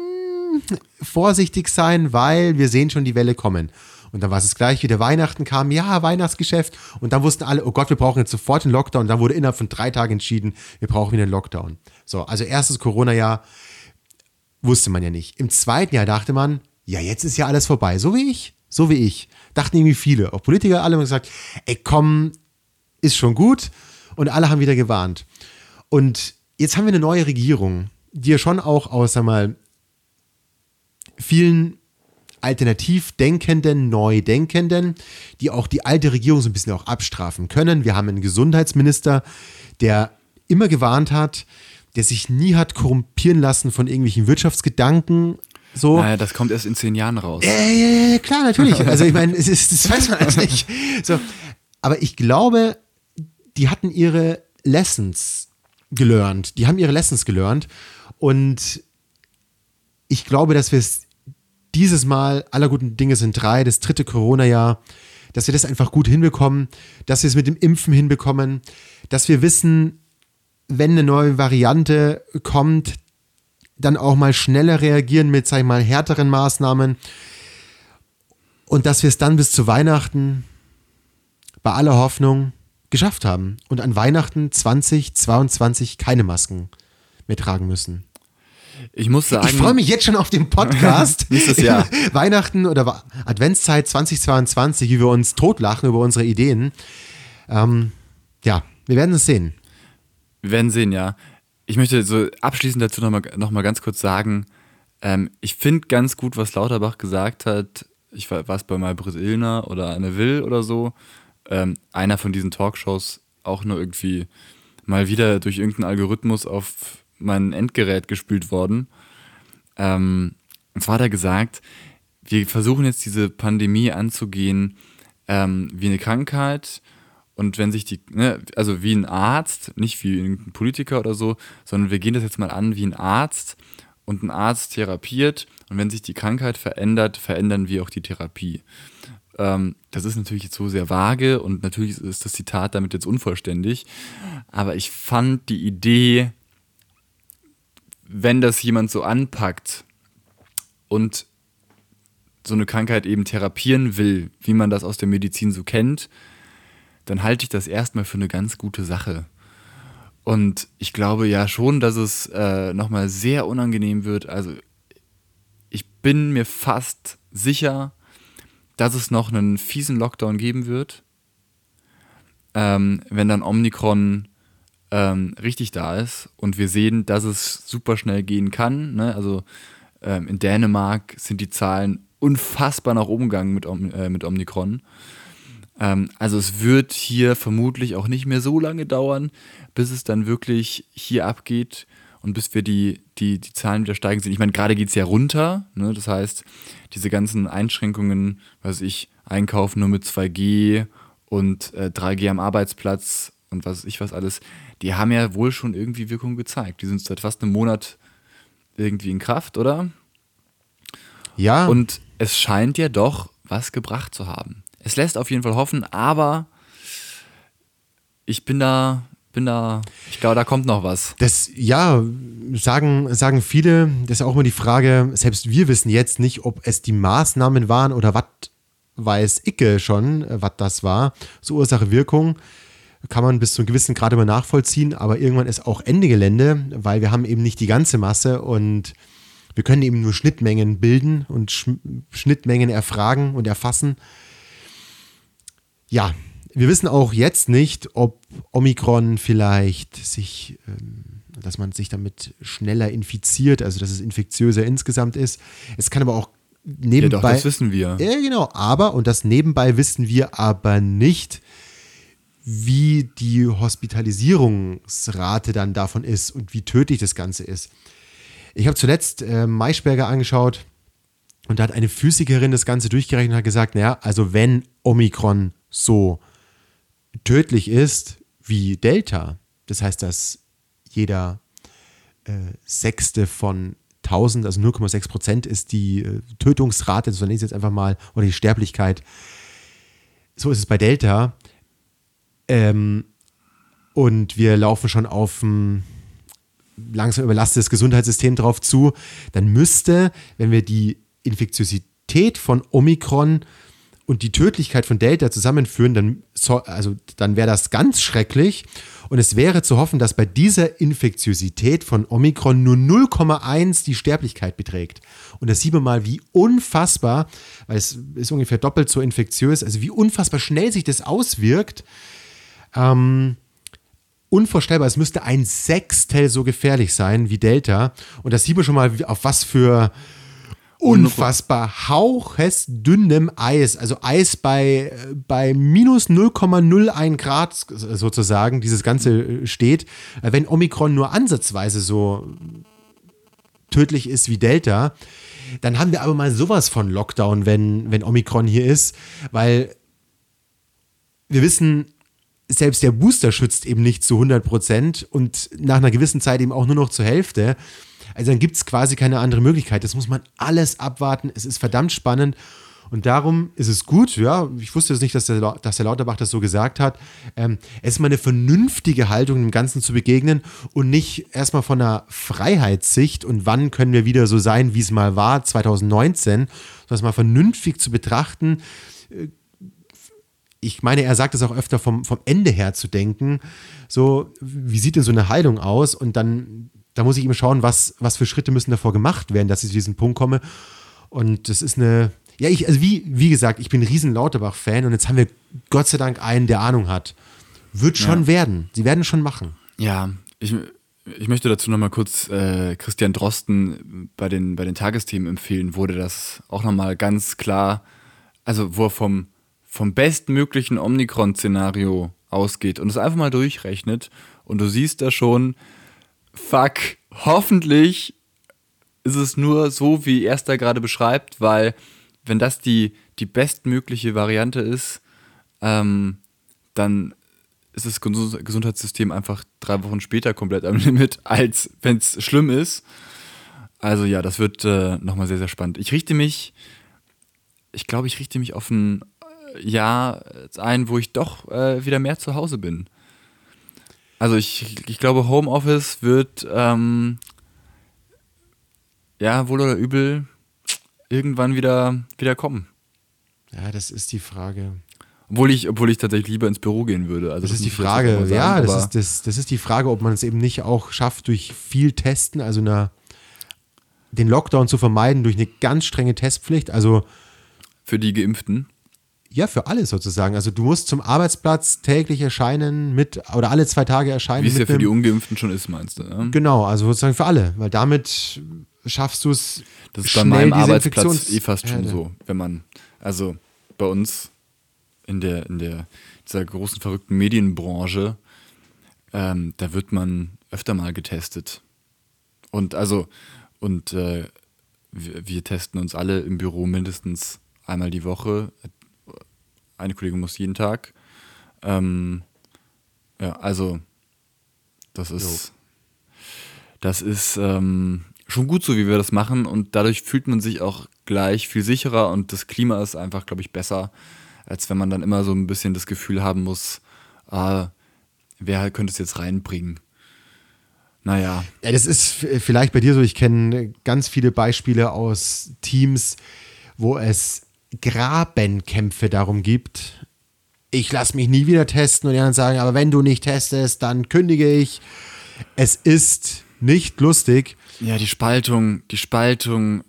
vorsichtig sein, weil wir sehen schon die Welle kommen. Und dann war es gleich, wieder Weihnachten kam, ja, Weihnachtsgeschäft. Und dann wussten alle, oh Gott, wir brauchen jetzt sofort den Lockdown. Und dann wurde innerhalb von drei Tagen entschieden, wir brauchen wieder einen Lockdown. So, also erstes Corona-Jahr, wusste man ja nicht. Im zweiten Jahr dachte man, ja, jetzt ist ja alles vorbei. So wie ich. So wie ich. Dachten irgendwie viele. Auch Politiker, alle haben gesagt, ey, komm, ist schon gut. Und alle haben wieder gewarnt. Und jetzt haben wir eine neue Regierung, die ja schon auch aus, sag mal, vielen alternativ Denkenden, Neudenkenden, die auch die alte Regierung so ein bisschen auch abstrafen können. Wir haben einen Gesundheitsminister, der immer gewarnt hat, der sich nie hat korrumpieren lassen von irgendwelchen Wirtschaftsgedanken. So. Naja, das kommt erst in zehn Jahren raus. Äh, klar, natürlich. Also ich meine, das weiß man alles nicht. So. Aber ich glaube, die hatten ihre Lessons gelernt. Die haben ihre Lessons gelernt. Und ich glaube, dass wir es dieses Mal, aller guten Dinge sind drei, das dritte Corona-Jahr, dass wir das einfach gut hinbekommen, dass wir es mit dem Impfen hinbekommen, dass wir wissen, wenn eine neue Variante kommt, dann auch mal schneller reagieren mit, sag ich mal, härteren Maßnahmen und dass wir es dann bis zu Weihnachten bei aller Hoffnung geschafft haben und an Weihnachten 2022 keine Masken mehr tragen müssen. Ich muss sagen, Ich freue mich jetzt schon auf den Podcast. Nächstes Jahr. Weihnachten oder Adventszeit 2022, wie wir uns totlachen über unsere Ideen. Ähm, ja, wir werden es sehen. wir werden sehen, ja. Ich möchte so abschließend dazu nochmal noch mal ganz kurz sagen, ähm, ich finde ganz gut, was Lauterbach gesagt hat. Ich war es bei Malbrit Illner oder Anne Will oder so. Ähm, einer von diesen Talkshows. auch nur irgendwie mal wieder durch irgendeinen Algorithmus auf mein Endgerät gespült worden. Ähm, und zwar hat er gesagt, wir versuchen jetzt diese Pandemie anzugehen ähm, wie eine Krankheit und wenn sich die, ne, also wie ein Arzt, nicht wie ein Politiker oder so, sondern wir gehen das jetzt mal an wie ein Arzt und ein Arzt therapiert und wenn sich die Krankheit verändert, verändern wir auch die Therapie. Ähm, das ist natürlich jetzt so sehr vage und natürlich ist das Zitat damit jetzt unvollständig, aber ich fand die Idee, wenn das jemand so anpackt und so eine Krankheit eben therapieren will, wie man das aus der Medizin so kennt, dann halte ich das erstmal für eine ganz gute Sache. Und ich glaube ja schon, dass es äh, nochmal sehr unangenehm wird. Also ich bin mir fast sicher, dass es noch einen fiesen Lockdown geben wird, ähm, wenn dann Omikron ähm, richtig da ist und wir sehen, dass es super schnell gehen kann. Ne? Also ähm, in Dänemark sind die Zahlen unfassbar nach oben gegangen mit, äh, mit Omikron. Ähm, also es wird hier vermutlich auch nicht mehr so lange dauern, bis es dann wirklich hier abgeht und bis wir die, die, die Zahlen wieder steigen sehen. Ich meine, gerade geht es ja runter. Ne? Das heißt, diese ganzen Einschränkungen, was ich, einkaufen nur mit 2G und äh, 3G am Arbeitsplatz und was ich was alles, die haben ja wohl schon irgendwie Wirkung gezeigt. Die sind seit fast einem Monat irgendwie in Kraft, oder? Ja. Und es scheint ja doch was gebracht zu haben. Es lässt auf jeden Fall hoffen, aber ich bin da, bin da, ich glaube, da kommt noch was. Das, ja, sagen, sagen viele, das ist auch immer die Frage, selbst wir wissen jetzt nicht, ob es die Maßnahmen waren oder was weiß Icke schon, was das war. So Ursache, Wirkung kann man bis zu einem gewissen Grad immer nachvollziehen, aber irgendwann ist auch Ende Gelände, weil wir haben eben nicht die ganze Masse und wir können eben nur Schnittmengen bilden und Sch Schnittmengen erfragen und erfassen. Ja, wir wissen auch jetzt nicht, ob Omikron vielleicht sich, ähm, dass man sich damit schneller infiziert, also dass es infektiöser insgesamt ist. Es kann aber auch nebenbei. Ja, doch, das wissen wir. Ja, genau. Aber, und das nebenbei wissen wir aber nicht, wie die Hospitalisierungsrate dann davon ist und wie tödlich das Ganze ist. Ich habe zuletzt äh, Maischberger angeschaut und da hat eine Physikerin das Ganze durchgerechnet und hat gesagt, naja, also wenn Omikron so tödlich ist wie Delta, das heißt, dass jeder äh, Sechste von 1000, also 0,6 Prozent ist die äh, Tötungsrate, das nenne ich jetzt einfach mal, oder die Sterblichkeit. So ist es bei Delta. Ähm, und wir laufen schon auf ein langsam überlastetes Gesundheitssystem drauf zu. Dann müsste, wenn wir die Infektiosität von Omikron und die Tödlichkeit von Delta zusammenführen, dann, also, dann wäre das ganz schrecklich. Und es wäre zu hoffen, dass bei dieser Infektiosität von Omikron nur 0,1 die Sterblichkeit beträgt. Und da sieht man mal, wie unfassbar, weil es ist ungefähr doppelt so infektiös, also wie unfassbar schnell sich das auswirkt. Ähm, unvorstellbar, es müsste ein Sechstel so gefährlich sein wie Delta. Und das sieht man schon mal, auf was für unfassbar hauchesdünnem Eis, also Eis bei, bei minus 0,01 Grad sozusagen, dieses Ganze steht. Wenn Omikron nur ansatzweise so tödlich ist wie Delta, dann haben wir aber mal sowas von Lockdown, wenn, wenn Omikron hier ist, weil wir wissen, selbst der Booster schützt eben nicht zu 100 Prozent und nach einer gewissen Zeit eben auch nur noch zur Hälfte. Also dann gibt es quasi keine andere Möglichkeit. Das muss man alles abwarten. Es ist verdammt spannend. Und darum ist es gut, ja, ich wusste jetzt nicht, dass der, dass der Lauterbach das so gesagt hat. Ähm, es ist mal eine vernünftige Haltung, dem Ganzen zu begegnen und nicht erstmal von einer Freiheitssicht und wann können wir wieder so sein, wie es mal war, 2019, sondern es mal vernünftig zu betrachten. Ich meine, er sagt es auch öfter vom, vom Ende her zu denken. So, wie sieht denn so eine Heilung aus? Und dann da muss ich eben schauen, was, was für Schritte müssen davor gemacht werden, dass ich zu diesem Punkt komme. Und das ist eine, ja, ich, also wie, wie gesagt, ich bin ein riesen Lauterbach-Fan und jetzt haben wir Gott sei Dank einen, der Ahnung hat. Wird schon ja. werden. Sie werden schon machen. Ja, ich, ich möchte dazu nochmal kurz äh, Christian Drosten bei den, bei den Tagesthemen empfehlen, wurde das auch nochmal ganz klar, also wo er vom, vom bestmöglichen Omikron-Szenario ausgeht und es einfach mal durchrechnet und du siehst da schon, fuck, hoffentlich ist es nur so, wie er es da gerade beschreibt, weil wenn das die, die bestmögliche Variante ist, ähm, dann ist das Gesundheitssystem einfach drei Wochen später komplett am Limit, als wenn es schlimm ist. Also ja, das wird äh, nochmal sehr, sehr spannend. Ich richte mich, ich glaube, ich richte mich auf ein Jahr ein, wo ich doch äh, wieder mehr zu Hause bin. Also ich, ich glaube, Homeoffice wird ähm, ja wohl oder übel irgendwann wieder, wieder kommen. Ja, das ist die Frage. Obwohl ich, obwohl ich tatsächlich lieber ins Büro gehen würde. Also das, das ist die Frage, sagen, ja, das ist, das, das ist die Frage, ob man es eben nicht auch schafft, durch viel Testen, also eine, den Lockdown zu vermeiden, durch eine ganz strenge Testpflicht. Also für die Geimpften? Ja, für alle sozusagen. Also du musst zum Arbeitsplatz täglich erscheinen mit oder alle zwei Tage erscheinen. Wie es ja für die Ungeimpften schon ist, meinst du? Ja? Genau, also sozusagen für alle, weil damit schaffst du es. Das ist bei meinem Arbeitsplatz eh fast schon so, wenn man, also bei uns in der, in der dieser großen verrückten Medienbranche, ähm, da wird man öfter mal getestet. Und also, und äh, wir, wir testen uns alle im Büro mindestens einmal die Woche eine Kollegin muss jeden Tag. Ähm, ja, also das ist, jo. das ist ähm, schon gut so, wie wir das machen und dadurch fühlt man sich auch gleich viel sicherer und das Klima ist einfach, glaube ich, besser, als wenn man dann immer so ein bisschen das Gefühl haben muss, ah, wer könnte es jetzt reinbringen? Naja. Ja, das ist vielleicht bei dir so. Ich kenne ganz viele Beispiele aus Teams, wo es Grabenkämpfe darum gibt, ich lasse mich nie wieder testen und die anderen sagen, aber wenn du nicht testest, dann kündige ich. Es ist nicht lustig. Ja, die Spaltung, die Spaltung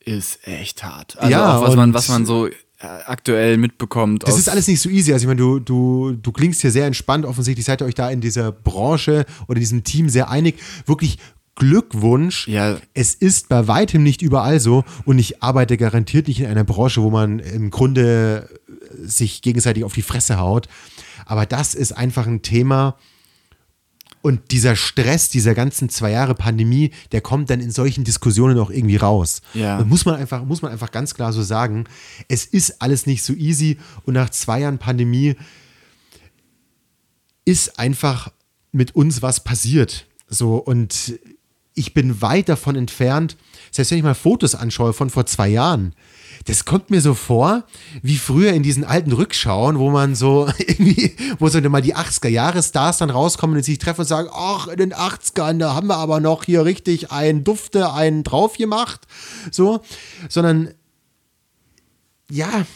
ist echt hart. Also ja, auch was man, was man so äh, aktuell mitbekommt. Das ist alles nicht so easy. Also ich meine, du, du, du klingst hier sehr entspannt. Offensichtlich seid ihr euch da in dieser Branche oder in diesem Team sehr einig. Wirklich Glückwunsch. Ja. Es ist bei weitem nicht überall so und ich arbeite garantiert nicht in einer Branche, wo man im Grunde sich gegenseitig auf die Fresse haut. Aber das ist einfach ein Thema. Und dieser Stress dieser ganzen zwei Jahre Pandemie, der kommt dann in solchen Diskussionen auch irgendwie raus. Ja. muss man einfach, muss man einfach ganz klar so sagen. Es ist alles nicht so easy und nach zwei Jahren Pandemie ist einfach mit uns was passiert. So und ich bin weit davon entfernt, selbst wenn ich mal Fotos anschaue von vor zwei Jahren, das kommt mir so vor, wie früher in diesen alten Rückschauen, wo man so irgendwie, wo so mal die 80er-Jahre-Stars dann rauskommen und sich treffen und sagen, ach, in den 80ern, da haben wir aber noch hier richtig einen Dufte, einen drauf gemacht. So, sondern ja,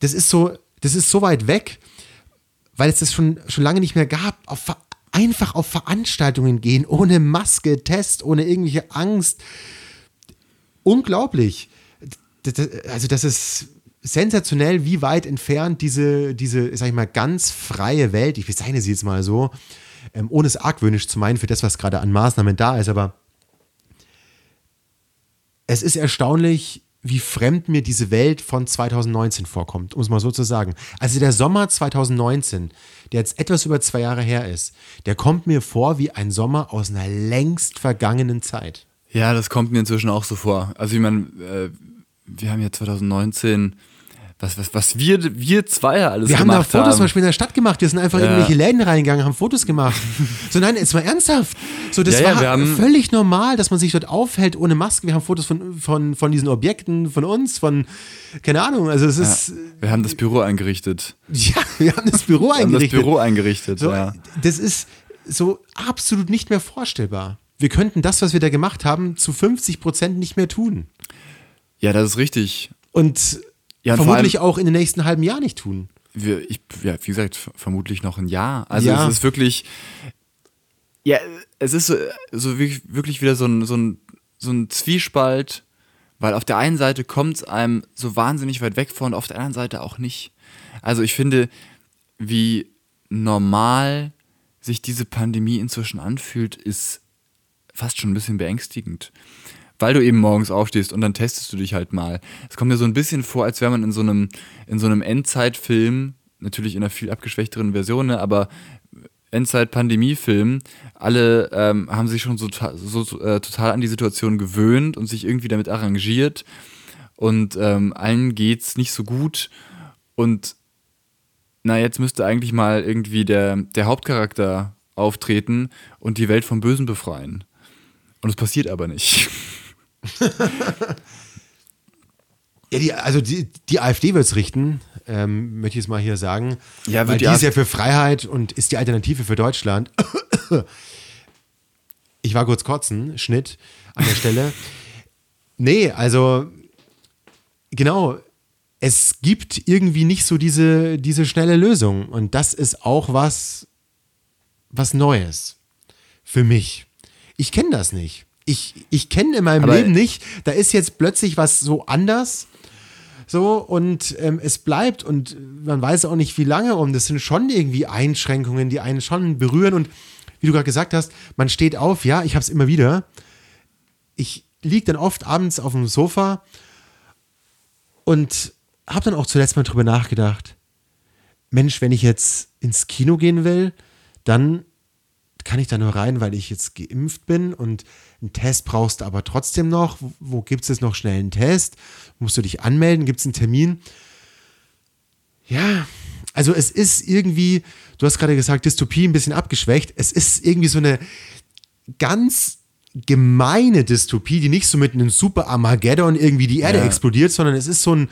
das ist so, das ist so weit weg, weil es das schon, schon lange nicht mehr gab. Auf einfach auf Veranstaltungen gehen, ohne Maske, Test, ohne irgendwelche Angst. Unglaublich. Also, das ist sensationell, wie weit entfernt diese, diese, sag ich mal, ganz freie Welt, ich bezeichne sie jetzt mal so, ähm, ohne es argwöhnisch zu meinen für das, was gerade an Maßnahmen da ist, aber es ist erstaunlich, wie fremd mir diese Welt von 2019 vorkommt, um es mal so zu sagen. Also der Sommer 2019, der jetzt etwas über zwei Jahre her ist, der kommt mir vor wie ein Sommer aus einer längst vergangenen Zeit. Ja, das kommt mir inzwischen auch so vor. Also ich meine, äh, wir haben ja 2019 was, was, was wir, wir zwei alles wir gemacht haben. Wir haben da Fotos zum Beispiel in der Stadt gemacht. Wir sind einfach ja. in irgendwelche Läden reingegangen, haben Fotos gemacht. so, nein, jetzt mal ernsthaft. So, das ja, war ja, völlig normal, dass man sich dort aufhält ohne Maske. Wir haben Fotos von, von, von diesen Objekten, von uns, von, keine Ahnung. Also, es ist. Wir haben das Büro eingerichtet. Ja, wir haben das Büro eingerichtet. wir haben das Büro eingerichtet, so, ja. Das ist so absolut nicht mehr vorstellbar. Wir könnten das, was wir da gemacht haben, zu 50 Prozent nicht mehr tun. Ja, das ist richtig. Und ja, vermutlich auch in den nächsten halben Jahr nicht tun. Wir, ich, ja, wie gesagt, vermutlich noch ein Jahr. Also ja. es ist wirklich, ja, es ist so, so wirklich wieder so ein, so, ein, so ein Zwiespalt, weil auf der einen Seite kommt es einem so wahnsinnig weit weg vor und auf der anderen Seite auch nicht. Also ich finde, wie normal sich diese Pandemie inzwischen anfühlt, ist fast schon ein bisschen beängstigend weil du eben morgens aufstehst und dann testest du dich halt mal. Es kommt mir so ein bisschen vor, als wäre man in so einem, in so einem Endzeitfilm natürlich in einer viel abgeschwächteren Version, ne, aber Endzeit-Pandemie-Film, alle ähm, haben sich schon so, so äh, total an die Situation gewöhnt und sich irgendwie damit arrangiert. Und ähm, allen geht's nicht so gut. Und na, jetzt müsste eigentlich mal irgendwie der, der Hauptcharakter auftreten und die Welt vom Bösen befreien. Und es passiert aber nicht. ja, die, also die, die AfD wird es richten, ähm, möchte ich es mal hier sagen. Ja, weil die, die ist ja für Freiheit und ist die Alternative für Deutschland. ich war kurz kotzen, Schnitt an der Stelle. nee, also genau, es gibt irgendwie nicht so diese, diese schnelle Lösung. Und das ist auch was, was Neues für mich. Ich kenne das nicht. Ich, ich kenne in meinem Aber Leben nicht, da ist jetzt plötzlich was so anders. So, und ähm, es bleibt und man weiß auch nicht, wie lange. Und das sind schon irgendwie Einschränkungen, die einen schon berühren. Und wie du gerade gesagt hast, man steht auf, ja, ich habe es immer wieder. Ich liege dann oft abends auf dem Sofa und habe dann auch zuletzt mal drüber nachgedacht. Mensch, wenn ich jetzt ins Kino gehen will, dann kann ich da nur rein, weil ich jetzt geimpft bin und einen Test brauchst du aber trotzdem noch. Wo, gibt es jetzt noch schnell einen Test? Musst du dich anmelden? Gibt es einen Termin? Ja, also es ist irgendwie, du hast gerade gesagt, Dystopie ein bisschen abgeschwächt. Es ist irgendwie so eine ganz gemeine Dystopie, die nicht so mit einem Super Armageddon irgendwie die Erde Ja. explodiert, sondern es ist so ein,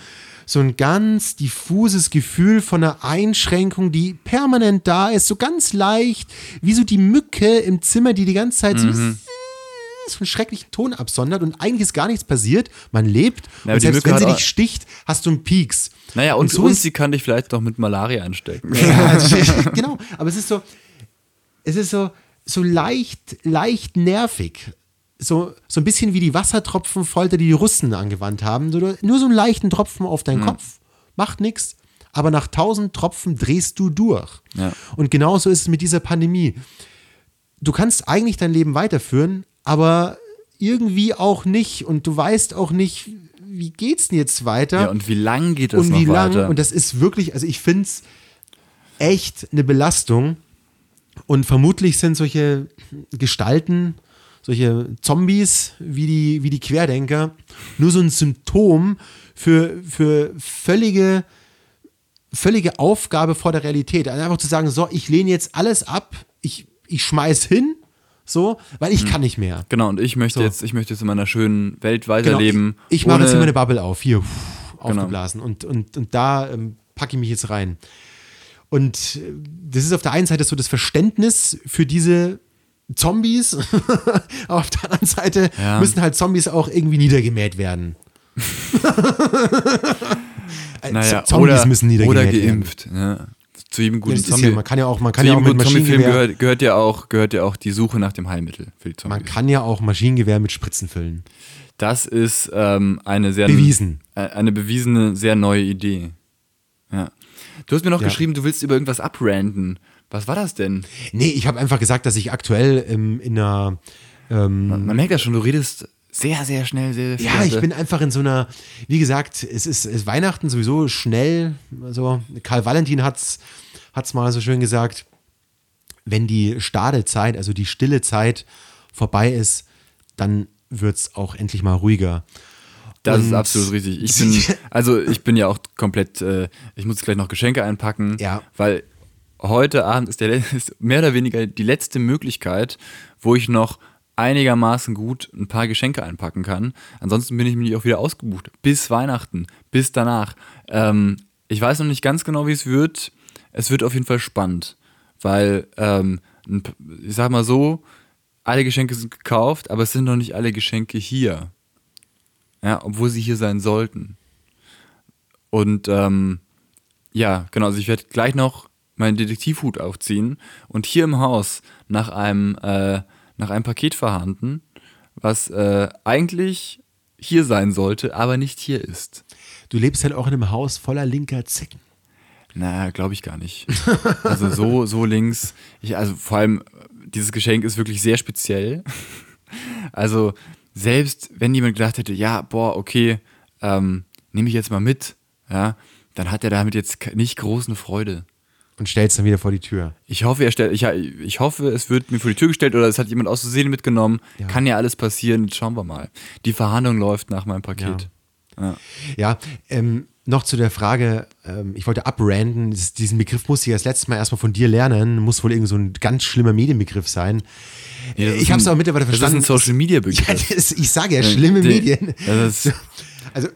so ein ganz diffuses Gefühl von einer Einschränkung, die permanent da ist, so ganz leicht, wie so die Mücke im Zimmer, die die ganze Zeit so, so einen schrecklichen Ton absondert und eigentlich ist gar nichts passiert. Man lebt Ja, und die selbst wenn sie dich sticht, hast du einen Pieks. Naja, und, so und ist- sie kann dich vielleicht noch mit Malaria anstecken. ja, also, genau, aber es ist so, es ist so, so leicht, leicht nervig. So, so ein bisschen wie die Wassertropfenfolter, die die Russen angewandt haben. So, nur so einen leichten Tropfen auf deinen Kopf, macht nichts. Aber nach tausend Tropfen drehst du durch. Ja. Und genauso ist es mit dieser Pandemie. Du kannst eigentlich dein Leben weiterführen, aber irgendwie auch nicht. Und du weißt auch nicht, wie geht's denn jetzt weiter? Ja, und wie lang geht das und noch wie lang. weiter? Und das ist wirklich, also ich finde es echt eine Belastung. Und vermutlich sind solche Gestalten, solche Zombies wie die, wie die Querdenker, nur so ein Symptom für, für völlige, völlige Aufgabe vor der Realität. Also einfach zu sagen, so, ich lehne jetzt alles ab, ich, ich schmeiß hin, so, weil ich kann nicht mehr. genau, und ich möchte So. jetzt, ich möchte jetzt in meiner schönen Welt Genau, weiterleben. ich ich mache jetzt hier meine Bubble auf, hier, pff, Genau. aufgeblasen. Und, und, und da ähm, packe ich mich jetzt rein. Und äh, das ist auf der einen Seite so das Verständnis für diese Zombies, auf der anderen Seite Ja. müssen halt Zombies auch irgendwie niedergemäht werden. Naja, Zombies oder, müssen niedergemäht oder werden. geimpft. Ja. Zu jedem guten Zombie. ja, man kann ja auch, man zu kann ja auch mit Maschinengewehr, gehört, gehört, ja auch, gehört ja auch die Suche nach dem Heilmittel für die man Zombies. kann ja auch Maschinengewehr mit Spritzen füllen. Das ist ähm, eine sehr Bewiesen. eine bewiesene, sehr neue Idee. Ja. Du hast mir noch Ja. geschrieben, du willst über irgendwas abranden. Was war das denn? Nee, ich habe einfach gesagt, dass ich aktuell ähm, in einer ähm, Man merkt ja schon, du redest sehr, sehr schnell, sehr, sehr Ja, ich bin einfach in so einer, wie gesagt, es ist, ist Weihnachten sowieso schnell. Also Karl Valentin hat es mal so schön gesagt, wenn die Stadezeit, also die stille Zeit vorbei ist, dann wird es auch endlich mal ruhiger. Das ist Und- absolut richtig. Ich bin, also ich bin ja auch komplett, äh, ich muss gleich noch Geschenke einpacken, Ja. weil heute Abend ist, der, ist mehr oder weniger die letzte Möglichkeit, wo ich noch einigermaßen gut ein paar Geschenke einpacken kann. Ansonsten bin ich nämlich auch wieder ausgebucht. Bis Weihnachten, bis danach. Ähm, ich weiß noch nicht ganz genau, wie es wird. Es wird auf jeden Fall spannend, weil, ähm, ich sag mal so, alle Geschenke sind gekauft, aber es sind noch nicht alle Geschenke hier. Ja, obwohl sie hier sein sollten. Und ähm, ja, genau, also ich werde gleich noch meinen Detektivhut aufziehen und hier im Haus nach einem, äh, nach einem Paket verhandeln, was äh, eigentlich hier sein sollte, aber nicht hier ist. Du lebst halt auch in einem Haus voller linker Zecken. Na, glaube ich gar nicht. Also so, so links. Ich, also vor allem, dieses Geschenk ist wirklich sehr speziell. Also selbst wenn jemand gedacht hätte, ja, boah, okay, ähm, nehme ich jetzt mal mit, ja, dann hat er damit jetzt nicht große Freude. Und stellst dann wieder vor die Tür. Ich hoffe, er stellt, ich, ich hoffe, es wird mir vor die Tür gestellt oder es hat jemand aus Versehen mitgenommen. Kann ja alles passieren, schauen wir mal. Die Verhandlung läuft nach meinem Paket. Ja, ähm, noch zu der Frage, ähm, ich wollte abranden, diesen Begriff musste ich das letzte Mal erstmal von dir lernen, muss wohl irgend so ein ganz schlimmer Medienbegriff sein. Ja, ist ich habe es aber mittlerweile das ist verstanden. ein Social Media Begriff. Ja, das, ich sage ja, schlimme Die- Medien. Ist, Also,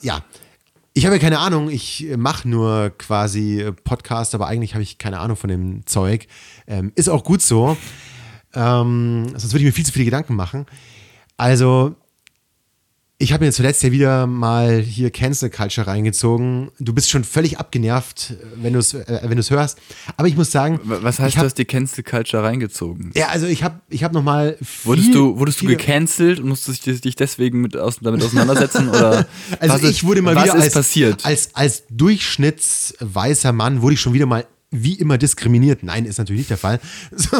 ja. Ich habe ja keine Ahnung, ich mache nur quasi äh, Podcast, aber eigentlich habe ich keine Ahnung von dem Zeug. Ähm, ist auch gut so. Ähm, sonst würde ich mir viel zu viele Gedanken machen. Also, ich habe mir zuletzt ja wieder mal hier Cancel Culture reingezogen. Du bist schon völlig abgenervt, äh, wenn du es äh, wenn du's hörst. Aber ich muss sagen, was heißt, ich hab, du hast die Cancel Culture reingezogen? Ja, also ich habe ich hab noch mal Wurdest du, wurdest du gecancelt und musstest dich- dich deswegen mit, aus, damit auseinandersetzen? Oder Also was ist, ich wurde mal wieder als, passiert? als als durchschnittsweißer Mann wurde ich schon wieder mal wie immer diskriminiert. Nein, ist natürlich nicht der Fall. So.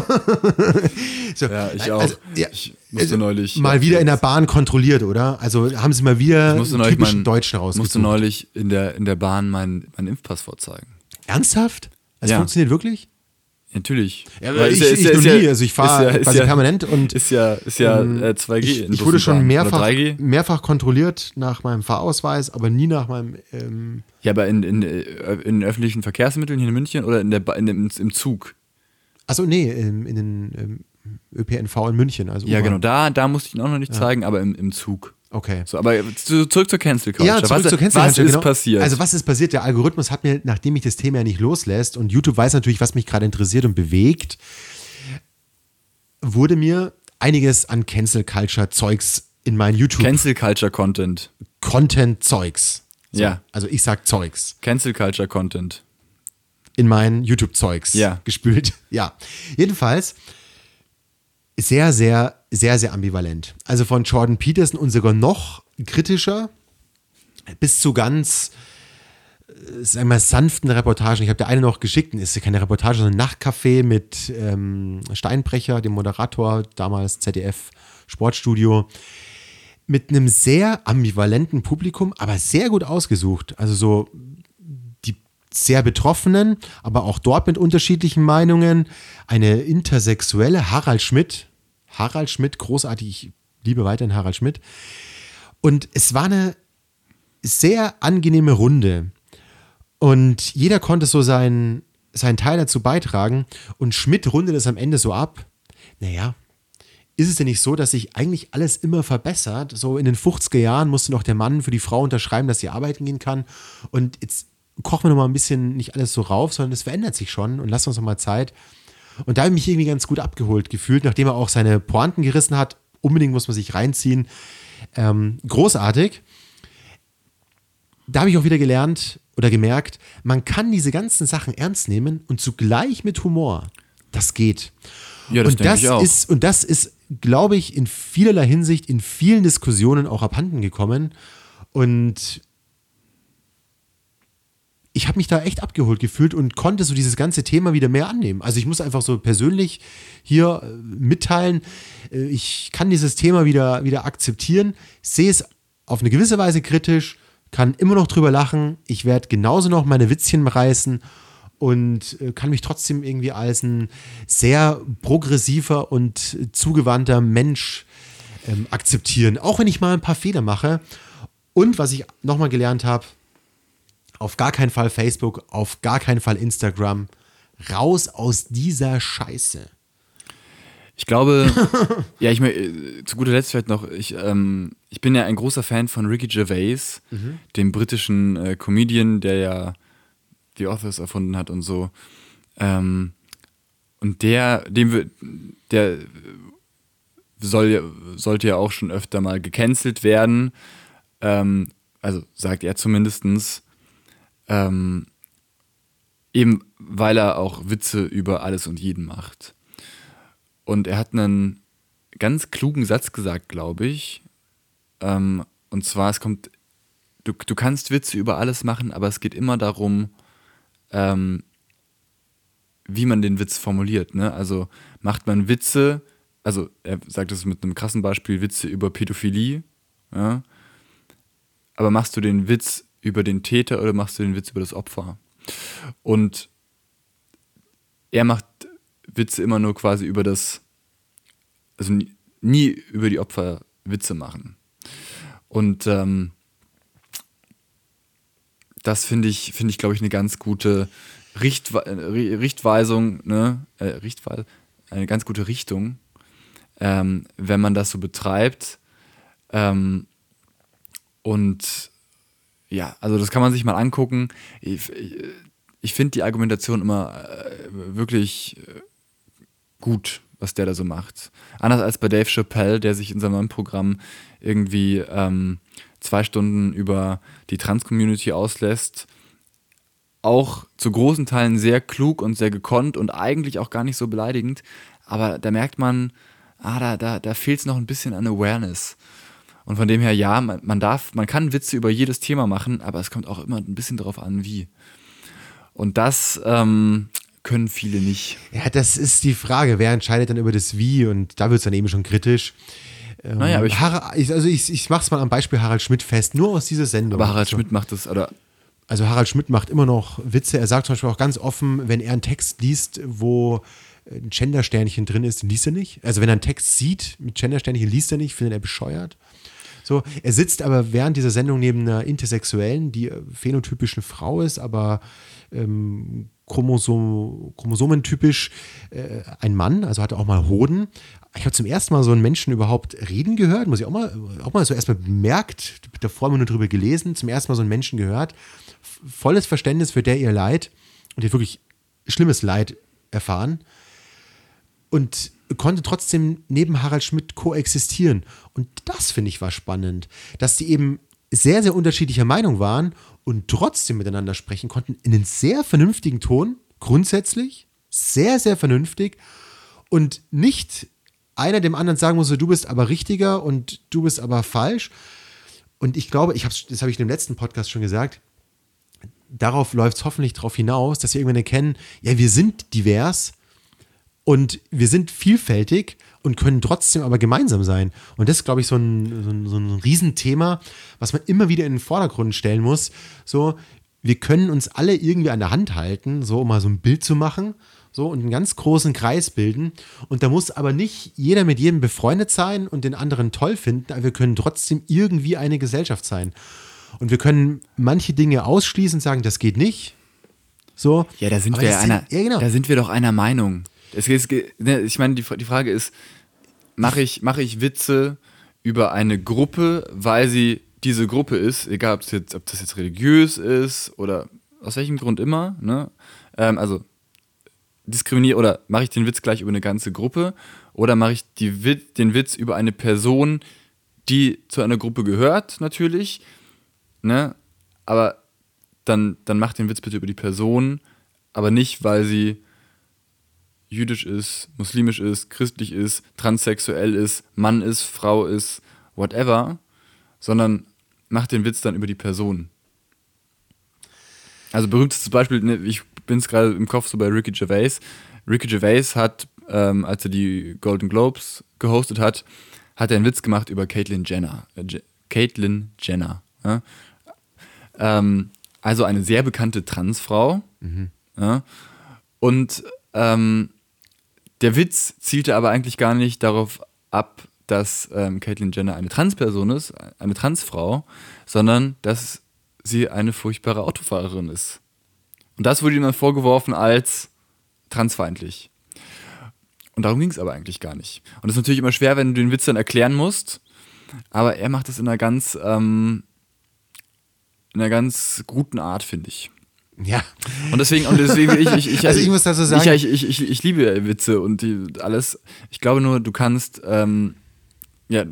So. Ja, ich Nein, auch. Also, ja, Ich musste neulich- mal wieder in der Bahn kontrolliert, oder? Also haben sie mal wieder Ich musste typischen mein, Deutschen musste rausgesucht. neulich in der, in der Bahn meinen mein Impfpass vorzeigen. Ernsthaft? Das Ja. funktioniert wirklich? Natürlich. Ja, Weil ich, ist ich, noch ist nie. Also ich fahre quasi permanent und Ist ja, ist ja ähm, äh, 2G. ich, ich wurde schon mehrfach, Oder 3G. mehrfach kontrolliert nach meinem Fahrausweis, aber nie nach meinem ähm, Ja, aber in, in, äh, in öffentlichen Verkehrsmitteln hier in München oder in der, in dem, im Zug? Achso, nee, in, in den ähm, ÖPNV in München. Also Ja, genau. Da, da musste ich ihn auch noch nicht zeigen, aber im, im Zug. Okay. So, aber zu, zurück zur Cancel Culture. Ja, zurück was, zur Cancel was Culture, ist genau. passiert? Also was ist passiert? Der Algorithmus hat mir, nachdem mich das Thema ja nicht loslässt und YouTube weiß natürlich, was mich gerade interessiert und bewegt, wurde mir einiges an Cancel Culture Zeugs in meinen YouTube Cancel Culture Content. Content Zeugs. So, Ja. Also ich sag Zeugs Cancel Culture Content. in mein YouTube Zeugs Ja. gespült. Ja. Jedenfalls sehr, sehr, sehr, sehr ambivalent. Also von Jordan Peterson und sogar noch kritischer bis zu ganz, äh, sagen wir, sanften Reportagen. Ich habe der eine noch geschickt, ist keine Reportage, sondern Nachtcafé mit ähm, Steinbrecher, dem Moderator, damals ZDF Sportstudio, mit einem sehr ambivalenten Publikum, aber sehr gut ausgesucht. Also so sehr Betroffenen, aber auch dort mit unterschiedlichen Meinungen. Eine intersexuelle Harald Schmidt. Harald Schmidt, großartig, ich liebe weiterhin Harald Schmidt. Und es war eine sehr angenehme Runde. Und jeder konnte so seinen, seinen Teil dazu beitragen. Und Schmidt rundet es am Ende so ab. Naja, ist es denn nicht so, dass sich eigentlich alles immer verbessert? So in den 50er Jahren musste noch der Mann für die Frau unterschreiben, dass sie arbeiten gehen kann. Und jetzt kochen wir noch mal ein bisschen nicht alles so rauf, sondern es verändert sich schon und lassen uns noch mal Zeit. Und da habe ich mich irgendwie ganz gut abgeholt gefühlt, nachdem er auch seine Pointen gerissen hat. Unbedingt muss man sich reinziehen. Ähm, großartig. Da habe ich auch wieder gelernt oder gemerkt, man kann diese ganzen Sachen ernst nehmen und zugleich mit Humor. Das geht. Ja, das und das ich auch. ist und das ist, glaube ich, in vielerlei Hinsicht in vielen Diskussionen auch abhanden gekommen. Und ich habe mich da echt abgeholt gefühlt und konnte so dieses ganze Thema wieder mehr annehmen. Also ich muss einfach so persönlich hier äh, mitteilen, äh, ich kann dieses Thema wieder, wieder akzeptieren, sehe es auf eine gewisse Weise kritisch, kann immer noch drüber lachen, ich werde genauso noch meine Witzchen reißen und äh, kann mich trotzdem irgendwie als ein sehr progressiver und zugewandter Mensch ähm, akzeptieren, auch wenn ich mal ein paar Fehler mache. Und was ich nochmal gelernt habe, auf gar keinen Fall Facebook, auf gar keinen Fall Instagram. Raus aus dieser Scheiße. Ich glaube, ja, ich mein, zu guter Letzt vielleicht noch, ich, ähm, ich bin ja ein großer Fan von Ricky Gervais, Mhm. dem britischen äh, Comedian, der ja The Office erfunden hat und so. Ähm, und der, dem wir, der soll, sollte ja auch schon öfter mal gecancelt werden. Ähm, also sagt er zumindestens. Ähm, eben weil er auch Witze über alles und jeden macht. Und er hat einen ganz klugen Satz gesagt, glaube ich. Ähm, und zwar, es kommt, du, du kannst Witze über alles machen, aber es geht immer darum, ähm, wie man den Witz formuliert. Ne? Also macht man Witze, also er sagt es mit einem krassen Beispiel, Witze über Pädophilie, ja? aber machst du den Witz über den Täter oder machst du den Witz über das Opfer? Und er macht Witze immer nur quasi über das, also nie, nie über die Opfer Witze machen. Und ähm, das finde ich, finde ich, glaube ich, eine ganz gute Richtwe Richtweisung, ne? Äh, Richtweise, eine ganz gute Richtung, ähm, wenn man das so betreibt. Ähm, und ja, also das kann man sich mal angucken. Ich, ich finde die Argumentation immer äh, wirklich äh, gut, was der da so macht. Anders als bei Dave Chappelle, der sich in seinem neuen Programm irgendwie ähm, zwei Stunden über die Trans-Community auslässt. Auch zu großen Teilen sehr klug und sehr gekonnt und eigentlich auch gar nicht so beleidigend. Aber da merkt man, ah, da, da, da fehlt es noch ein bisschen an Awareness. Und von dem her, ja, man, man darf, man kann Witze über jedes Thema machen, aber es kommt auch immer ein bisschen darauf an, wie. Und das ähm, können viele nicht. Ja, das ist die Frage. Wer entscheidet dann über das Wie? Und da wird es dann eben schon kritisch. Ähm, naja, aber ich, ich, also ich, ich mache es mal am Beispiel Harald Schmidt fest, nur aus dieser Sendung. Aber Harald Schmidt macht das, oder? Also Harald Schmidt macht immer noch Witze. Er sagt zum Beispiel auch ganz offen, wenn er einen Text liest, wo ein Gendersternchen drin ist, den liest er nicht. Also wenn er einen Text sieht mit Gendersternchen, liest er nicht, findet er bescheuert. So, er sitzt aber während dieser Sendung neben einer Intersexuellen, die phänotypischen Frau ist, aber ähm, Chromosom, chromosomentypisch äh, ein Mann, also hatte auch mal Hoden. Ich habe zum ersten Mal so einen Menschen überhaupt reden gehört, muss ich auch mal, auch mal so erstmal bemerkt, davor immer nur drüber gelesen, zum ersten Mal so einen Menschen gehört. Volles Verständnis für der ihr Leid und die wirklich schlimmes Leid erfahren und konnte trotzdem neben Harald Schmidt koexistieren. Und das finde ich war spannend, dass die eben sehr, sehr unterschiedlicher Meinung waren und trotzdem miteinander sprechen konnten in einem sehr vernünftigen Ton, grundsätzlich, sehr, sehr vernünftig und nicht einer dem anderen sagen musste, du bist aber richtiger und du bist aber falsch. Und ich glaube, ich hab's, das habe ich in dem letzten Podcast schon gesagt, darauf läuft es hoffentlich darauf hinaus, dass wir irgendwann erkennen, ja, wir sind divers und wir sind vielfältig und können trotzdem aber gemeinsam sein. Und das ist, glaube ich, so ein, so, ein, so ein Riesenthema, was man immer wieder in den Vordergrund stellen muss. So, wir können uns alle irgendwie an der Hand halten, so um mal so ein Bild zu machen, so und einen ganz großen Kreis bilden. Und da muss aber nicht jeder mit jedem befreundet sein und den anderen toll finden, aber wir können trotzdem irgendwie eine Gesellschaft sein. Und wir können manche Dinge ausschließen und sagen, das geht nicht. So. Ja, da sind wir einer, ja, genau. da sind wir doch einer Meinung. Es, es, ne, ich meine, die, die Frage ist, mache ich, mach ich Witze über eine Gruppe, weil sie diese Gruppe ist, egal ob das jetzt, ob das jetzt religiös ist oder aus welchem Grund immer, ne? Ähm, also diskriminiere oder mache ich den Witz gleich über eine ganze Gruppe oder mache ich die, den Witz über eine Person, die zu einer Gruppe gehört, natürlich, ne? Aber dann, dann macht den Witz bitte über die Person, aber nicht, weil sie jüdisch ist, muslimisch ist, christlich ist, transsexuell ist, Mann ist, Frau ist, whatever, sondern macht den Witz dann über die Person. Also berühmtestes Beispiel, ne, ich bin es gerade im Kopf so bei Ricky Gervais. Ricky Gervais hat, ähm, als er die Golden Globes gehostet hat, hat er einen Witz gemacht über Caitlyn Jenner. Äh, Caitlyn Jenner. Ja? Ähm, also eine sehr bekannte Transfrau. Mhm. Ja? Und ähm, der Witz zielte aber eigentlich gar nicht darauf ab, dass ähm, Caitlyn Jenner eine Transperson ist, eine Transfrau, sondern dass sie eine furchtbare Autofahrerin ist. Und das wurde ihm dann vorgeworfen als transfeindlich. Und darum ging es aber eigentlich gar nicht. Und das ist natürlich immer schwer, wenn du den Witz dann erklären musst, aber er macht das in einer ganz, ähm, in einer ganz guten Art, finde ich. Ja. Und deswegen, und deswegen, ich, ich, ich, also ich muss dazu sagen. Ich, ich, ich, ich, liebe Witze und die, alles. Ich glaube nur, du kannst, ähm, ja,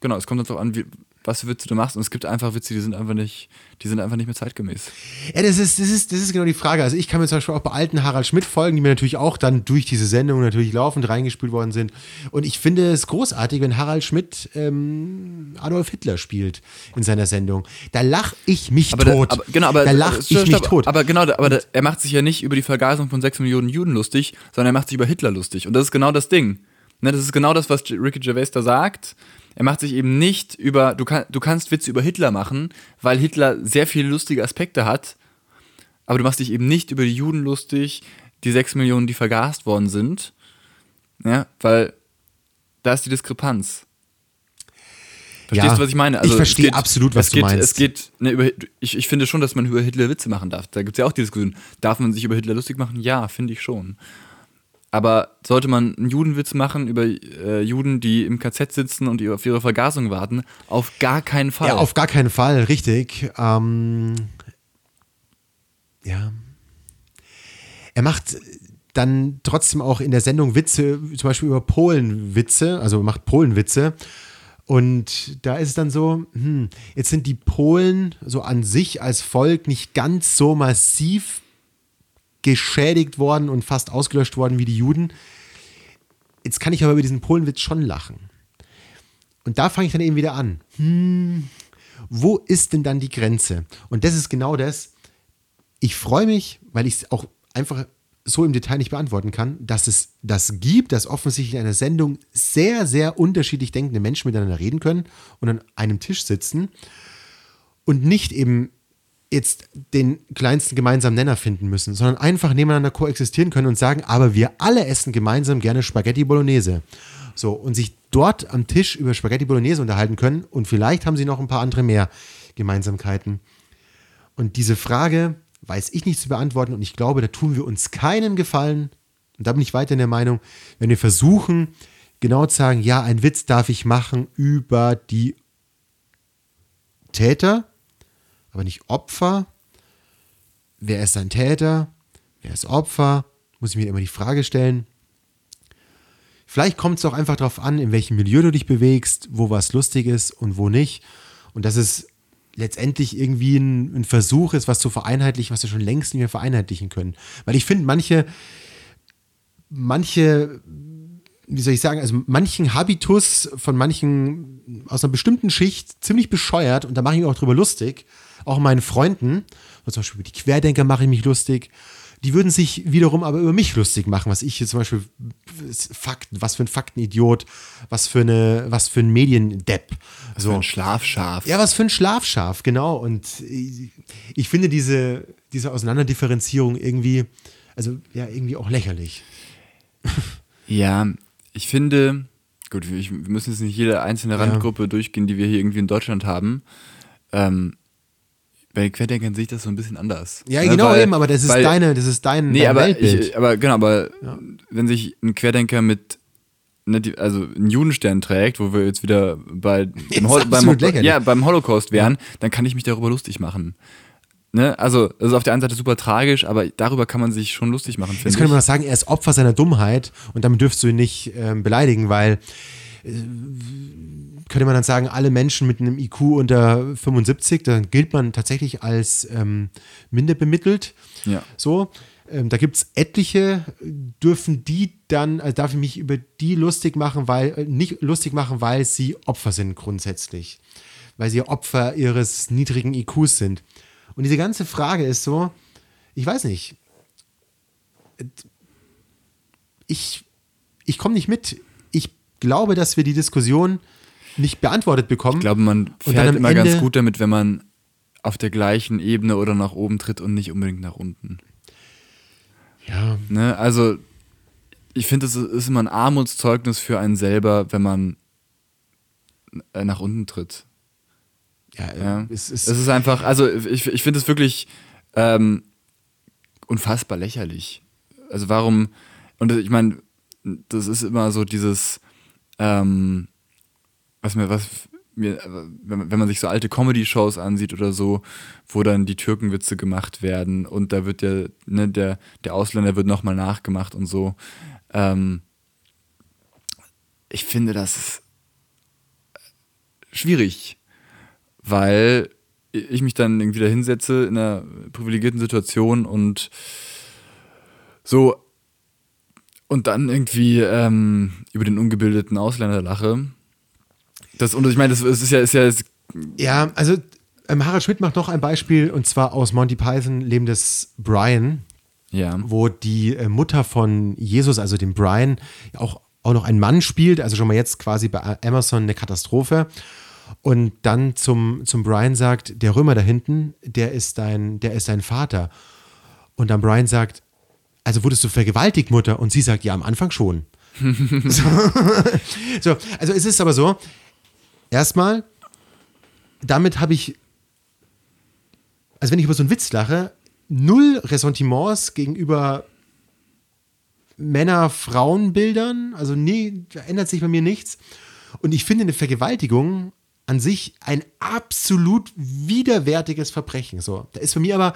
genau, es kommt auch an, wie, was für Witze du machst. Und es gibt einfach Witze, die sind einfach nicht, die sind einfach nicht mehr zeitgemäß. Ja, das ist, das ist, das ist genau die Frage. Also ich kann mir zum Beispiel auch bei alten Harald Schmidt folgen, die mir natürlich auch dann durch diese Sendung natürlich laufend reingespielt worden sind. Und ich finde es großartig, wenn Harald Schmidt ähm, Adolf Hitler spielt in seiner Sendung. Da lache ich mich aber tot. Da, aber, genau, aber, da lache ich stopp, mich tot. Aber genau, aber da, er macht sich ja nicht über die Vergasung von sechs Millionen Juden lustig, sondern er macht sich über Hitler lustig. Und das ist genau das Ding. Ne, das ist genau das, was Ricky Gervais da sagt. Er macht sich eben nicht über, du, kann, du kannst Witze über Hitler machen, weil Hitler sehr viele lustige Aspekte hat, aber du machst dich eben nicht über die Juden lustig, die sechs Millionen, die vergast worden sind. Ja, weil da ist die Diskrepanz. Verstehst Ja, du, was ich meine? ich es verstehe geht- absolut, was es du geht, meinst. Es geht, ne, über, ich, ich finde schon, dass man über Hitler Witze machen darf. Da gibt es ja auch die Diskussion. Darf man sich über Hitler lustig machen? Ja, finde ich schon. Aber sollte man einen Judenwitz machen über äh, Juden, die im KZ sitzen und auf ihre Vergasung warten? Auf gar keinen Fall. Ja, auf gar keinen Fall, richtig. Ähm, ja. Er macht dann trotzdem auch in der Sendung Witze, zum Beispiel über Polenwitze, also macht Polenwitze. Und da ist es dann so, hm, jetzt sind die Polen so an sich als Volk nicht ganz so massiv geschädigt worden und fast ausgelöscht worden wie die Juden. Jetzt kann ich aber über diesen Polenwitz schon lachen. Und da fange ich dann eben wieder an. Hm, wo ist denn dann die Grenze? Und das ist genau das. Ich freue mich, weil ich es auch einfach so im Detail nicht beantworten kann, dass es das gibt, dass offensichtlich in einer Sendung sehr, sehr unterschiedlich denkende Menschen miteinander reden können und an einem Tisch sitzen und nicht eben jetzt den kleinsten gemeinsamen Nenner finden müssen, sondern einfach nebeneinander koexistieren können und sagen, aber wir alle essen gemeinsam gerne Spaghetti Bolognese. So, und sich dort am Tisch über Spaghetti Bolognese unterhalten können und vielleicht haben sie noch ein paar andere mehr Gemeinsamkeiten. Und diese Frage weiß ich nicht zu beantworten und ich glaube, da tun wir uns keinen Gefallen. Und da bin ich weiter in der Meinung, wenn wir versuchen, genau zu sagen, ja, ein Witz darf ich machen über die Täter, aber nicht Opfer. Wer ist ein Täter? Wer ist Opfer? Muss ich mir immer die Frage stellen. Vielleicht kommt es auch einfach darauf an, in welchem Milieu du dich bewegst, wo was lustig ist und wo nicht. Und dass es letztendlich irgendwie ein, ein Versuch ist, was zu vereinheitlichen, was wir schon längst nicht mehr vereinheitlichen können. Weil ich finde, manche, manche, wie soll ich sagen, also manchen Habitus von manchen aus einer bestimmten Schicht ziemlich bescheuert und da mache ich mich auch drüber lustig. Auch meinen Freunden, zum Beispiel über die Querdenker mache ich mich lustig. Die würden sich wiederum aber über mich lustig machen, was ich hier zum Beispiel Fakten, was für ein Faktenidiot, was für eine, was für ein Mediendepp. so ein Schlafschaf. Ja, was für ein Schlafschaf, genau. Und ich, finde diese, diese Auseinanderdifferenzierung irgendwie, also ja, irgendwie auch lächerlich. Ja, ich finde, gut, wir, müssen jetzt nicht jede einzelne Randgruppe durchgehen, die wir hier irgendwie in Deutschland haben. Ähm, bei den Querdenkern sehe ich das so ein bisschen anders. Ja, Ne, genau weil- eben, aber das ist weil- deine, das ist dein, Nee, dein aber, Weltbild. ich, aber genau, aber wenn sich ein Querdenker mit ne, also einen Judenstern trägt, wo wir jetzt wieder bei dem Hol beim, ja, beim Holocaust wären, dann kann ich mich darüber lustig machen. Ne? Also, das ist auf der einen Seite super tragisch, aber darüber kann man sich schon lustig machen, Jetzt könnte man auch sagen, er ist Opfer seiner Dummheit und damit dürfst du ihn nicht ähm, beleidigen, weil äh, könnte man dann sagen, alle Menschen mit einem IQ unter 75, dann gilt man tatsächlich als ähm, minder bemittelt. Ja. So, ähm, da gibt es etliche, dürfen die dann, also darf ich mich über die lustig machen, weil, äh, nicht lustig machen, weil sie Opfer sind grundsätzlich. Weil sie Opfer ihres niedrigen IQs sind. Und diese ganze Frage ist so, ich weiß nicht, ich, ich komme nicht mit. Ich glaube, dass wir die Diskussion nicht beantwortet bekommen. Ich glaube, man fährt immer ganz Ende- gut damit, wenn man auf der gleichen Ebene oder nach oben tritt und nicht unbedingt nach unten. ja, Ne? Also, ich finde, es ist immer ein Armutszeugnis für einen selber, wenn man äh, nach unten tritt. ja, Ja. es Es ist, ist einfach, also ich, ich finde es wirklich ähm, unfassbar lächerlich. Also warum, und ich meine, das ist immer so dieses, ähm, was mir, was mir, wenn man, sich so alte Comedy-Shows ansieht oder so, wo dann die Türkenwitze gemacht werden und da wird der, ne, der, der Ausländer wird nochmal nachgemacht und so. Ähm, ich finde das schwierig weil ich mich dann irgendwie da hinsetze in einer privilegierten Situation und so und dann irgendwie ähm, über den ungebildeten Ausländer lache. Das, und ich meine, das ist ja, ist ja ist, ja, also ähm, Harald Schmidt macht noch ein Beispiel und zwar aus Monty Python, Leben des Brian, ja, wo die äh, Mutter von Jesus, also dem Brian, auch auch noch ein Mann spielt, also schon mal jetzt quasi bei Amazon eine Katastrophe. Und dann zum, zum Brian sagt, der Römer da hinten, der ist dein, der ist dein Vater. Und dann Brian sagt, also wurdest du vergewaltigt, Mutter? Und sie sagt, ja, am Anfang schon. so. so, also es ist aber so, erstmal, damit habe ich, also wenn ich über so einen Witz lache, null Ressentiments gegenüber Männer-Frauen-Bildern. Also nee, da ändert sich bei mir nichts. Und ich finde eine Vergewaltigung an sich ein absolut widerwärtiges Verbrechen. So, da ist bei mir aber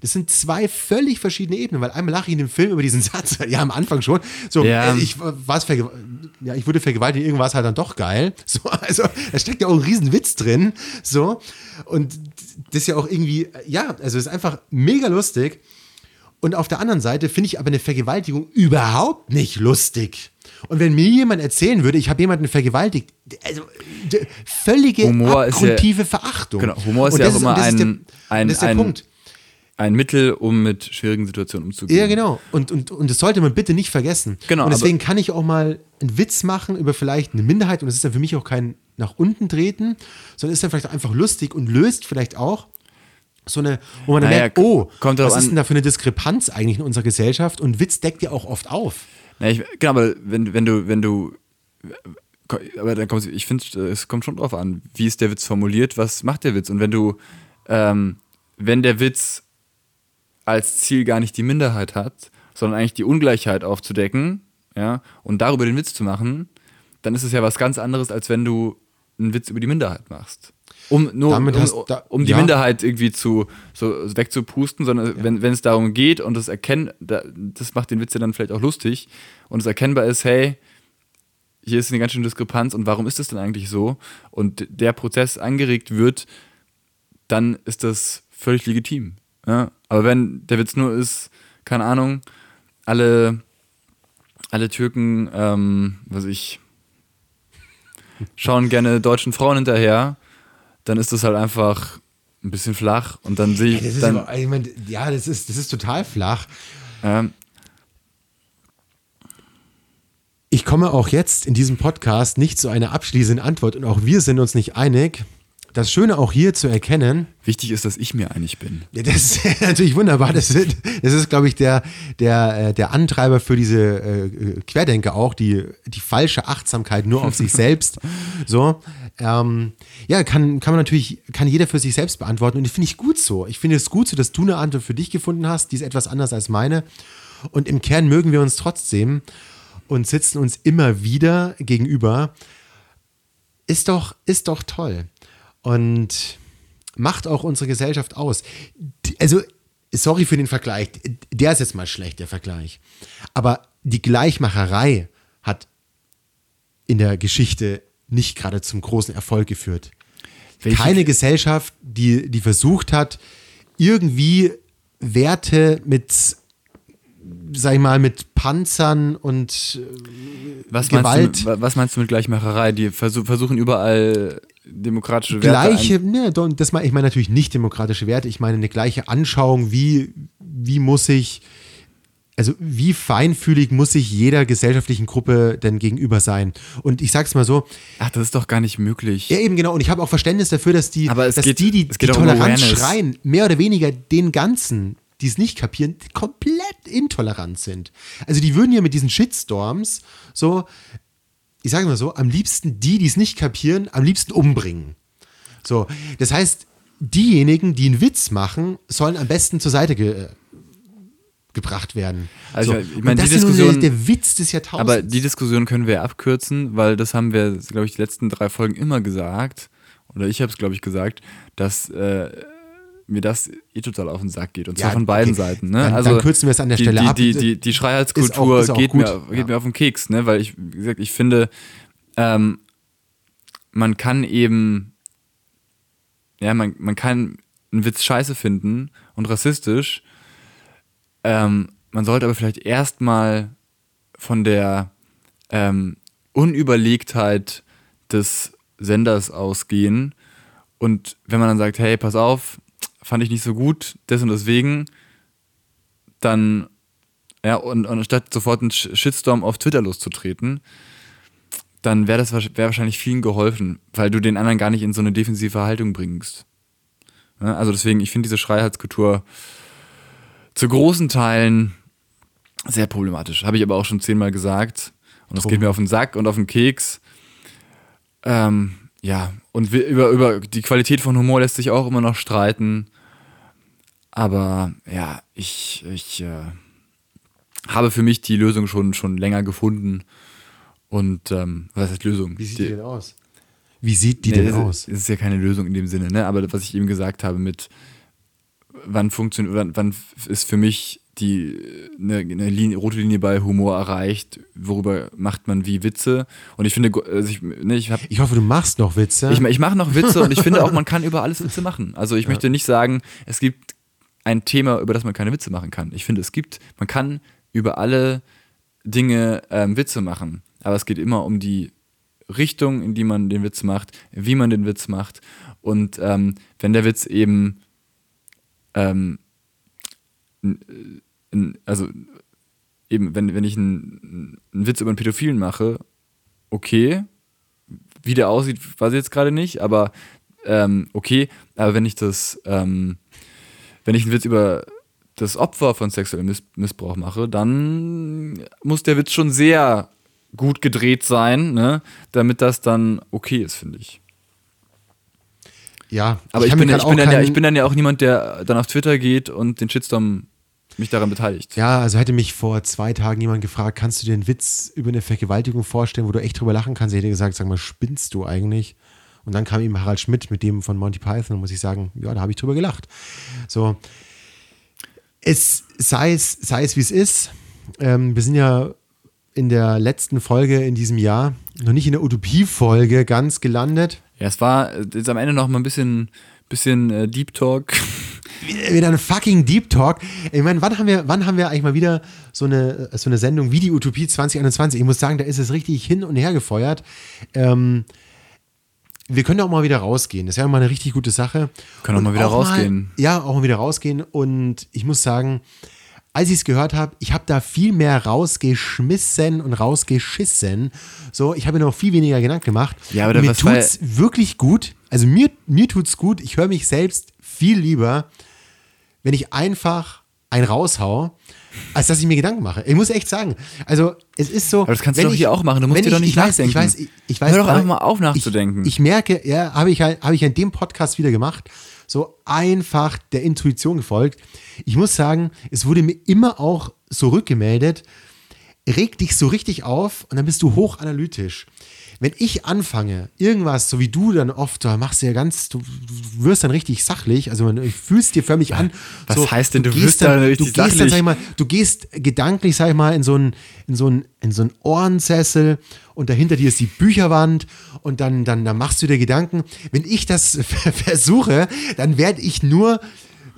das sind zwei völlig verschiedene Ebenen, weil einmal lache ich in dem Film über diesen Satz, ja, am Anfang schon, so, ja. Äh, ich, was ja, ich wurde vergewaltigt, irgendwas halt dann doch geil. So, also, da steckt ja auch ein Riesenwitz drin, so, und das ist ja auch irgendwie, ja, also, ist einfach mega lustig. Und auf der anderen Seite finde ich aber eine Vergewaltigung überhaupt nicht lustig. Und wenn mir jemand erzählen würde, ich habe jemanden vergewaltigt, also völlige Humor ja, Verachtung. Genau, Humor ist ja auch ist, immer ein, der, ein, das ist der ein, Punkt ein Mittel, um mit schwierigen Situationen umzugehen. Ja, genau. Und, und, und das sollte man bitte nicht vergessen. Genau. Und deswegen kann ich auch mal einen Witz machen über vielleicht eine Minderheit und das ist dann für mich auch kein nach unten treten, sondern ist dann vielleicht einfach lustig und löst vielleicht auch so eine, wo man dann naja, merkt, oh, was ist denn da für eine Diskrepanz eigentlich in unserer Gesellschaft? Und Witz deckt ja auch oft auf. Naja, ich, genau, aber wenn, wenn du, wenn du, aber dann kommst ich finde, es kommt schon drauf an, wie ist der Witz formuliert, was macht der Witz? Und wenn du, ähm, wenn der Witz als Ziel gar nicht die Minderheit hat, sondern eigentlich die Ungleichheit aufzudecken, ja, und darüber den Witz zu machen, dann ist es ja was ganz anderes, als wenn du einen Witz über die Minderheit machst. Um, nur, Damit um, da, um die ja. Minderheit irgendwie zu, so wegzupusten, sondern ja. wenn, wenn es darum geht und das erkennen, das macht den Witz ja dann vielleicht auch lustig und es erkennbar ist, hey, hier ist eine ganz schöne Diskrepanz und warum ist das denn eigentlich so? Und der Prozess angeregt wird, dann ist das völlig legitim. Ja? Aber wenn der Witz nur ist, keine Ahnung, alle, alle Türken, ähm, was ich, schauen gerne deutschen Frauen hinterher, dann ist das halt einfach ein bisschen flach und dann sehe ich. Ja, dann, ich mein, ja, das ist, das ist total flach. Ähm, ich komme auch jetzt in diesem Podcast nicht zu einer abschließenden Antwort und auch wir sind uns nicht einig das Schöne auch hier zu erkennen. Wichtig ist, dass ich mir einig bin. Das ist natürlich wunderbar. Das ist, das ist glaube ich, der, der, äh, der Antreiber für diese äh, Querdenker auch, die, die falsche Achtsamkeit nur auf sich selbst. So. Ähm, ja, kann, kann man natürlich, kann jeder für sich selbst beantworten. Und das finde ich gut so. Ich finde es gut so, dass du eine Antwort für dich gefunden hast. Die ist etwas anders als meine. Und im Kern mögen wir uns trotzdem und sitzen uns immer wieder gegenüber. Ist doch, ist doch toll und macht auch unsere Gesellschaft aus. Also, sorry für den Vergleich, der ist jetzt mal schlecht, der Vergleich. Aber die Gleichmacherei hat in der Geschichte nicht gerade zum großen Erfolg geführt. Welche? Keine Gesellschaft, die, die versucht hat, irgendwie Werte mit, sag ich mal, mit Panzern und äh, was Gewalt. Meinst du, was meinst du mit Gleichmacherei? Die versuchen überall demokratische Werte. Gleiche, ne, das meine ich meine natürlich nicht demokratische Werte, ich meine eine gleiche Anschauung, wie, wie muss ich, also wie feinfühlig muss sich jeder gesellschaftlichen Gruppe denn gegenüber sein? Und ich sag's mal so. Ach, das ist doch gar nicht möglich. Ja, eben genau. Und ich habe auch Verständnis dafür, dass die, dass geht, die, die, die Toleranz um schreien, mehr oder weniger den Ganzen, die es nicht kapieren, komplett intolerant sind. Also die würden ja mit diesen Shitstorms so ich sage mal so, am liebsten die, die es nicht kapieren, am liebsten umbringen. So, das heißt, diejenigen, die einen Witz machen, sollen am besten zur Seite ge gebracht werden. Also so. ich meine, die Diskussion, der, der Witz des Jahrtausends. Aber die Diskussion können wir abkürzen, weil das haben wir, glaube ich, die letzten drei Folgen immer gesagt, oder ich habe es, glaube ich, gesagt, dass äh, mir das eh total auf den Sack geht. Und zwar ja, von beiden okay. Seiten. Ne? Dann, also dann kürzen wir es an der Stelle die, ab. Die, die, die Schreiheitskultur ist auch, ist auch geht, mir, geht ja. mir auf den Keks, ne? weil ich, wie gesagt, ich finde, ähm, man kann eben, ja, man, man kann einen Witz scheiße finden und rassistisch. Ähm, man sollte aber vielleicht erstmal von der ähm, Unüberlegtheit des Senders ausgehen. Und wenn man dann sagt, hey, pass auf, fand ich nicht so gut, des und deswegen, dann ja, und, und anstatt sofort einen Shitstorm auf Twitter loszutreten, dann wäre das wär wahrscheinlich vielen geholfen, weil du den anderen gar nicht in so eine defensive Haltung bringst. Ja, also deswegen, ich finde diese Schreiheitskultur zu großen Teilen sehr problematisch. Habe ich aber auch schon zehnmal gesagt. Und das geht mir auf den Sack und auf den Keks. Ähm, ja, und über, über die Qualität von Humor lässt sich auch immer noch streiten. Aber ja, ich, ich äh, habe für mich die Lösung schon, schon länger gefunden. Und ähm, was heißt Lösung? Wie sieht die, die denn aus? Wie sieht die nee, denn das aus? Ist, ist ja keine Lösung in dem Sinne, ne? Aber was ich eben gesagt habe mit wann funktioniert, wann, wann ist für mich die eine, eine Linie, rote Linie bei Humor erreicht, worüber macht man wie Witze. Und ich finde, also ich, ne, ich, hab, ich hoffe, du machst noch Witze. Ich, ich mache noch Witze und ich finde auch, man kann über alles Witze machen. Also ich ja. möchte nicht sagen, es gibt ein Thema, über das man keine Witze machen kann. Ich finde, es gibt, man kann über alle Dinge ähm, Witze machen. Aber es geht immer um die Richtung, in die man den Witz macht, wie man den Witz macht. Und ähm, wenn der Witz eben ähm, also eben, wenn, wenn ich einen, einen Witz über einen Pädophilen mache, okay, wie der aussieht, weiß ich jetzt gerade nicht, aber ähm, okay, aber wenn ich das, ähm, wenn ich einen Witz über das Opfer von sexuellem Miss Missbrauch mache, dann muss der Witz schon sehr gut gedreht sein, ne, damit das dann okay ist, finde ich. Ja, aber ich, ich bin, ich, bin dann ja, ich bin dann ja auch niemand, der dann auf Twitter geht und den Shitstorm mich daran beteiligt. Ja, also hätte mich vor zwei Tagen jemand gefragt, kannst du dir einen Witz über eine Vergewaltigung vorstellen, wo du echt drüber lachen kannst? Ich hätte gesagt, sag mal, spinnst du eigentlich? Und dann kam ihm Harald Schmidt mit dem von Monty Python und muss ich sagen, ja, da habe ich drüber gelacht. So, es sei es, sei es wie es ist. Ähm, wir sind ja in der letzten Folge in diesem Jahr, noch nicht in der Utopie-Folge ganz gelandet. Ja, es war jetzt am Ende noch mal ein bisschen, bisschen äh, Deep Talk. Wieder ein fucking Deep Talk. Ich meine, wann haben wir, wann haben wir eigentlich mal wieder so eine, so eine Sendung wie die Utopie 2021? Ich muss sagen, da ist es richtig hin und her gefeuert. Ähm, wir können auch mal wieder rausgehen. Das ist ja mal eine richtig gute Sache. Können auch mal wieder auch rausgehen. Mal, ja, auch mal wieder rausgehen. Und ich muss sagen, als ich es gehört habe, ich habe da viel mehr rausgeschmissen und rausgeschissen. So, ich habe mir noch viel weniger Gedanken gemacht. Ja, aber mir tut es wirklich gut. Also mir, mir es gut. Ich höre mich selbst viel lieber, wenn ich einfach ein raushau, als dass ich mir Gedanken mache. Ich muss echt sagen, also es ist so. Aber das kannst du doch hier auch machen. Du musst dir doch nicht ich nachdenken. Weiß, ich weiß, ich weiß, Hör doch einfach mal auf nachzudenken. Ich, ich merke, ja, habe ich, hab ich in dem Podcast wieder gemacht, so einfach der Intuition gefolgt. Ich muss sagen, es wurde mir immer auch so rückgemeldet, reg dich so richtig auf und dann bist du hochanalytisch wenn ich anfange, irgendwas, so wie du dann oft, da machst du ja ganz, du, du wirst dann richtig sachlich, also du fühlst dir förmlich an. Was so, heißt denn, du, du wirst dann, dann richtig du gehst sachlich? Dann, sag ich mal, du gehst gedanklich, sag ich mal, in so einen, in so einen, in so einen Ohrensessel und dahinter dir ist die Bücherwand und dann, dann, dann machst du dir Gedanken. Wenn ich das versuche, dann werde ich nur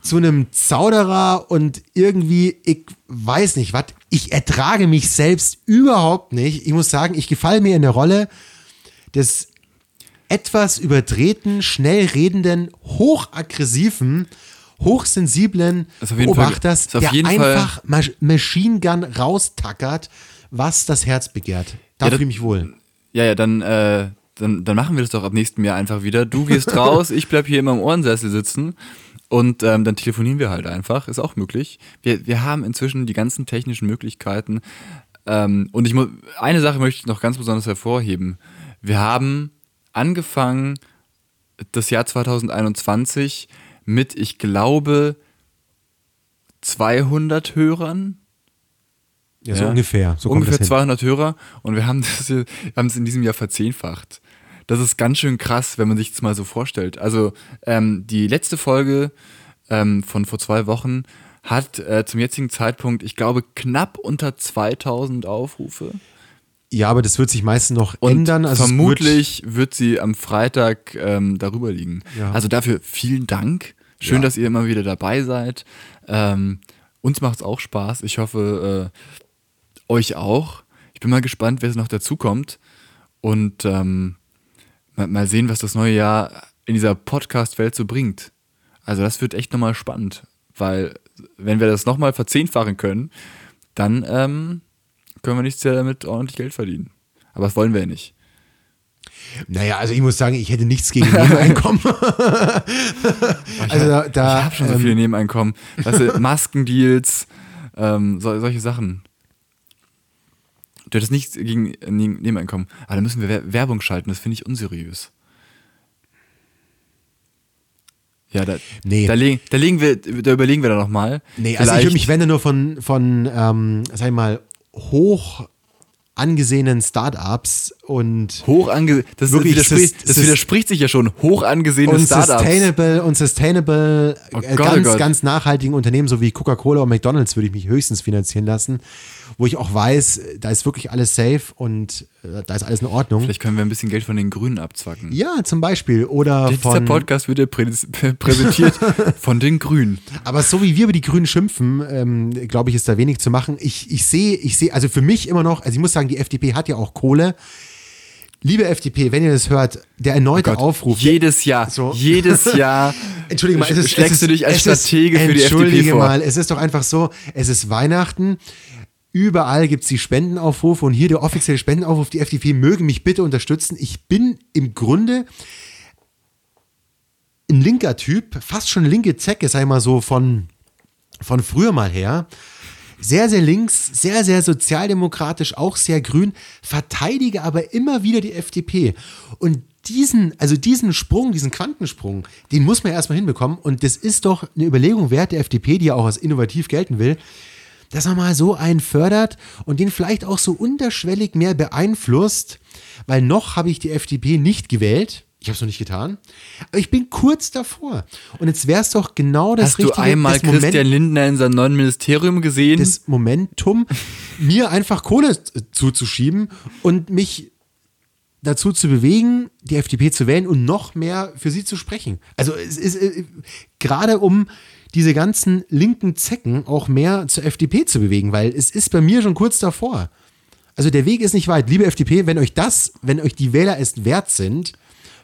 zu einem Zauderer und irgendwie, ich weiß nicht, was, ich ertrage mich selbst überhaupt nicht. Ich muss sagen, ich gefalle mir in der Rolle des etwas überdrehten, schnell redenden, hochaggressiven, hochsensiblen Beobachters, der einfach Fall Machine Gun raustackert, was das Herz begehrt. Da ja, fühle ich mich wohl. Ja, ja, dann, äh, dann, dann machen wir das doch ab nächstem Jahr einfach wieder. Du gehst raus, ich bleib hier immer im Ohrensessel sitzen und ähm, dann telefonieren wir halt einfach, ist auch möglich. Wir, wir haben inzwischen die ganzen technischen Möglichkeiten. Ähm, und ich muss, eine Sache möchte ich noch ganz besonders hervorheben. Wir haben angefangen, das Jahr 2021 mit, ich glaube, 200 Hörern. Ja, so ungefähr. So ungefähr 200 Hörer und wir haben das, wir haben es in diesem Jahr verzehnfacht das ist ganz schön krass, wenn man sich das mal so vorstellt. Also ähm, die letzte Folge ähm, von vor zwei Wochen hat äh, zum jetzigen Zeitpunkt, ich glaube, knapp unter 2000 Aufrufe. Ja, aber das wird sich meistens noch Und ändern. Also vermutlich wird, wird, sie am Freitag ähm, darüber liegen. Ja. Also dafür vielen Dank. Schön, ja. dass ihr immer wieder dabei seid. Ähm, uns macht es auch Spaß. Ich hoffe, äh, euch auch. Ich bin mal gespannt, wer es noch dazu kommt. Und ähm, mal, sehen, was das neue Jahr in dieser Podcast-Welt so bringt. Also das wird echt nochmal spannend, weil wenn wir das nochmal verzehnfachen können, dann ähm, können wir nicht sehr damit ordentlich Geld verdienen. Aber das wollen wir ja nicht. Naja, also ich muss sagen, ich hätte nichts gegen Nebeneinkommen. also da, da, ich habe schon so viele ähm, Nebeneinkommen. Weißt du, Maskendeals, ähm, so, solche Sachen. Du hättest nichts gegen Nebeneinkommen. Aber da müssen wir Werbung schalten, das finde ich unseriös. Ja, da, nee. da, leg, da, legen wir, da überlegen wir da nochmal. Nee, Vielleicht. also ich würde mich, wenn nur von, von ähm, sag ich mal, hoch angesehenen Startups und hoch ange das, wirklich, widerspricht, das, das widerspricht sich ja schon hoch angesehene und Startups sustainable und sustainable oh äh, Gott, ganz oh ganz nachhaltigen Unternehmen so wie Coca-Cola und McDonald's würde ich mich höchstens finanzieren lassen wo ich auch weiß, da ist wirklich alles safe und äh, da ist alles in Ordnung. Vielleicht können wir ein bisschen Geld von den Grünen abzwacken. Ja, zum Beispiel. Oder Dieser von. Podcast wird ja präsentiert von den Grünen. Aber so wie wir über die Grünen schimpfen, ähm, glaube ich, ist da wenig zu machen. Ich, ich sehe, ich sehe, also für mich immer noch, also ich muss sagen, die FDP hat ja auch Kohle. Liebe FDP, wenn ihr das hört, der erneute oh Aufruf. Jedes Jahr, so. jedes Jahr. Entschuldige mal, es ist, schlägst es ist, du dich als Stratege ist, für die FDP vor. Entschuldige mal, es ist doch einfach so, es ist Weihnachten. Überall gibt es die Spendenaufrufe und hier der offizielle Spendenaufruf. Die FDP möge mich bitte unterstützen. Ich bin im Grunde ein linker Typ, fast schon linke Zecke, sei mal so von, von früher mal her. Sehr, sehr links, sehr, sehr sozialdemokratisch, auch sehr grün, verteidige aber immer wieder die FDP. Und diesen, also diesen Sprung, diesen Quantensprung, den muss man erstmal hinbekommen. Und das ist doch eine Überlegung wert der FDP, die ja auch als innovativ gelten will dass man mal so einen fördert und den vielleicht auch so unterschwellig mehr beeinflusst, weil noch habe ich die FDP nicht gewählt. Ich habe es noch nicht getan. Aber ich bin kurz davor. Und jetzt wäre es doch genau das Hast richtige Hast du einmal Christian Moment, Lindner in seinem neuen Ministerium gesehen? Das Momentum, mir einfach Kohle zuzuschieben und mich dazu zu bewegen, die FDP zu wählen und noch mehr für sie zu sprechen. Also es ist äh, gerade um diese ganzen linken Zecken auch mehr zur FDP zu bewegen, weil es ist bei mir schon kurz davor. Also der Weg ist nicht weit. Liebe FDP, wenn euch das, wenn euch die Wähler es wert sind,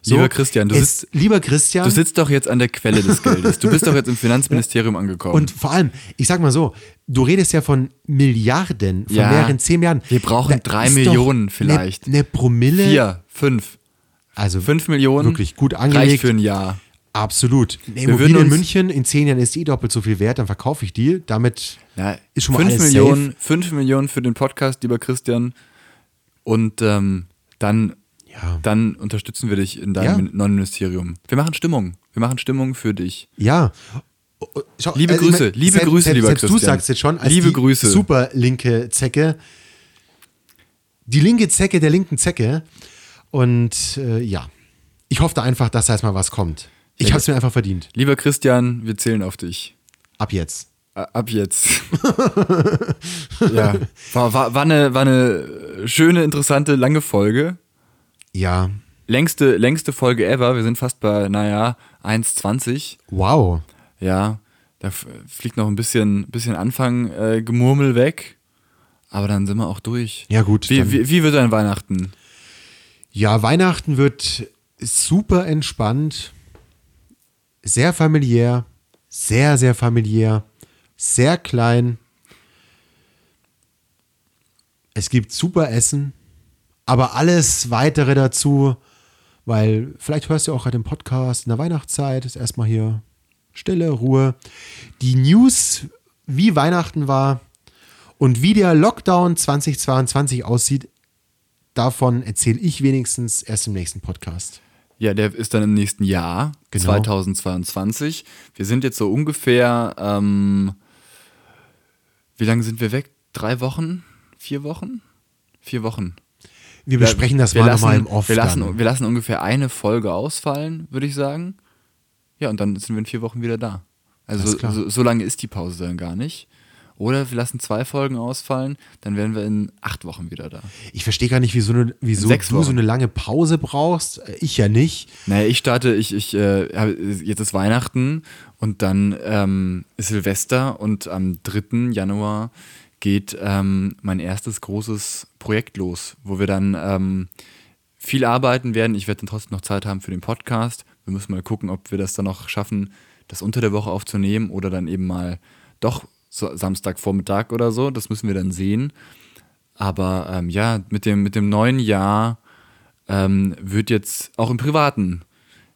so, lieber Christian, du es, sitzt, lieber Christian, du sitzt doch jetzt an der Quelle des Geldes. Du bist doch jetzt im Finanzministerium angekommen. Und vor allem, ich sag mal so, du redest ja von Milliarden, von ja, mehreren zehn Milliarden. Wir brauchen da drei Millionen vielleicht. Eine ne Promille. Vier, fünf. Also fünf Millionen. Wirklich gut angelegt. Reicht für ein Jahr. Absolut. Eine Immobilie in München in zehn Jahren ist die doppelt so viel wert, dann verkaufe ich die. Damit ja, ist schon mal fünf alles Millionen, safe. Fünf Millionen für den Podcast, lieber Christian. Und ähm, dann, ja. dann unterstützen wir dich in deinem ja. neuen Ministerium. Wir machen Stimmung. Wir machen Stimmung für dich. Ja. Schau, liebe also Grüße, liebe selbst, Grüße, lieber selbst Christian. Du sagst jetzt schon, als liebe die Grüße. super linke Zecke. Die linke Zecke der linken Zecke. Und äh, ja, ich hoffe einfach, dass da jetzt mal was kommt. Ich habe es mir einfach verdient. Lieber Christian, wir zählen auf dich. Ab jetzt. Ab jetzt. ja. War, war, war, eine, war eine schöne, interessante, lange Folge. Ja. Längste, längste Folge ever. Wir sind fast bei, naja, 1,20. Wow. Ja. Da fliegt noch ein bisschen, bisschen Anfang äh, Gemurmel weg. Aber dann sind wir auch durch. Ja, gut. Wie, wie, wie wird dein Weihnachten? Ja, Weihnachten wird super entspannt sehr familiär, sehr, sehr familiär, sehr klein. Es gibt super Essen, aber alles weitere dazu, weil vielleicht hörst du auch gerade den Podcast in der Weihnachtszeit, ist erstmal hier Stille, Ruhe. Die News, wie Weihnachten war und wie der Lockdown 2022 aussieht, davon erzähle ich wenigstens erst im nächsten Podcast. Ja, der ist dann im nächsten Jahr, genau. 2022. Wir sind jetzt so ungefähr, ähm, wie lange sind wir weg? Drei Wochen? Vier Wochen? Vier Wochen. Wir besprechen das wir mal nochmal im Off. Wir lassen, wir lassen ungefähr eine Folge ausfallen, würde ich sagen. Ja, und dann sind wir in vier Wochen wieder da. Also so, so lange ist die Pause dann gar nicht. Oder wir lassen zwei Folgen ausfallen, dann wären wir in acht Wochen wieder da. Ich verstehe gar nicht, wieso, ne, wieso du so eine lange Pause brauchst. Ich ja nicht. Naja, ich starte, ich, ich, äh, jetzt ist Weihnachten und dann ähm, ist Silvester und am 3. Januar geht ähm, mein erstes großes Projekt los, wo wir dann ähm, viel arbeiten werden. Ich werde dann trotzdem noch Zeit haben für den Podcast. Wir müssen mal gucken, ob wir das dann noch schaffen, das unter der Woche aufzunehmen oder dann eben mal doch Samstagvormittag oder so. Das müssen wir dann sehen. Aber ähm, ja, mit dem, mit dem neuen Jahr ähm, wird jetzt auch im Privaten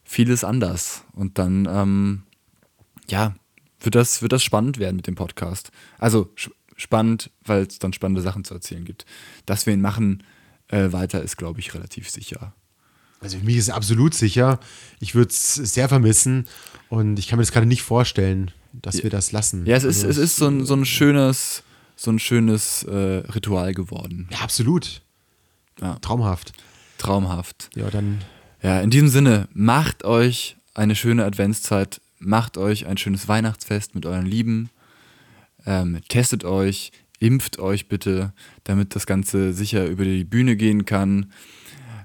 vieles anders. Und dann, ähm, ja, wird das, wird das spannend werden mit dem Podcast. Also spannend, weil es dann spannende Sachen zu erzählen gibt. Dass wir ihn machen äh, weiter, ist, glaube ich, relativ sicher. Also für mich ist es absolut sicher. Ich würde es sehr vermissen und ich kann mir das gerade nicht vorstellen, dass wir das lassen. Ja, es ist, also, es ist so ein, so ein schönes, so ein schönes äh, Ritual geworden. Ja, absolut. Ja. Traumhaft. Traumhaft. Ja, dann. Ja, in diesem Sinne, macht euch eine schöne Adventszeit, macht euch ein schönes Weihnachtsfest mit euren Lieben, ähm, testet euch, impft euch bitte, damit das Ganze sicher über die Bühne gehen kann.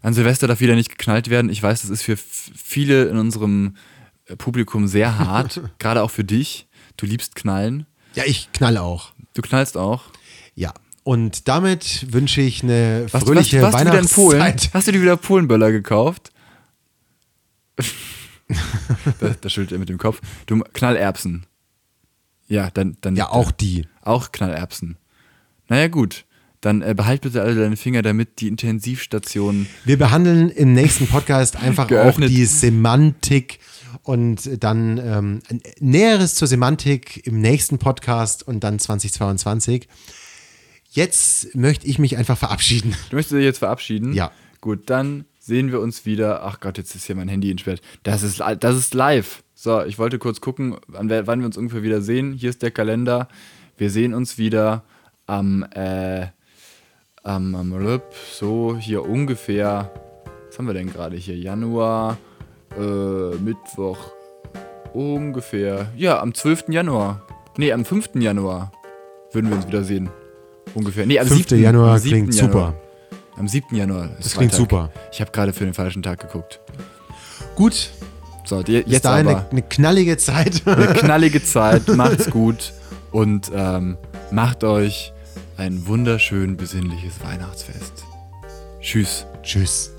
An Silvester darf wieder nicht geknallt werden. Ich weiß, das ist für viele in unserem äh, Publikum sehr hart, gerade auch für dich. Du liebst Knallen. Ja, ich knall auch. Du knallst auch. Ja. Und damit wünsche ich eine Was, fröhliche was, warst du wieder in Polen? Weihnachtszeit. Hast du dir wieder Polenböller gekauft? da, schüttelt er mit dem Kopf. Du Knallerbsen. Ja, dann, dann. Ja, auch die. Auch Knallerbsen. Naja, gut. Dann äh, behalt bitte alle deine Finger, damit die Intensivstation. Wir behandeln im nächsten Podcast einfach auch die Semantik und dann ähm, Näheres zur Semantik im nächsten Podcast und dann 2022. Jetzt möchte ich mich einfach verabschieden. Du möchtest dich jetzt verabschieden? Ja. Gut, dann sehen wir uns wieder. Ach Gott, jetzt ist hier mein Handy entsperrt. Das ist, das ist live. So, ich wollte kurz gucken, wann, wir- uns ungefähr wieder sehen. Hier ist der Kalender. Wir sehen uns wieder am, äh, am, am so hier ungefähr. Was haben wir denn gerade hier? Januar, äh, Mittwoch, ungefähr. Ja, am 12. Januar. Nee, am 5. Januar würden wir uns wieder sehen. Ungefähr. Nee, am 5. 7. Januar am 7. klingt Januar. super. Am 7. Januar. ist Das klingt Freitag. super. Ich habe gerade für den falschen Tag geguckt. Gut, So, die, bis jetzt dahin aber eine, eine knallige Zeit. eine knallige Zeit. Macht's gut und ähm, macht euch ein wunderschön besinnliches Weihnachtsfest. Tschüss. Tschüss.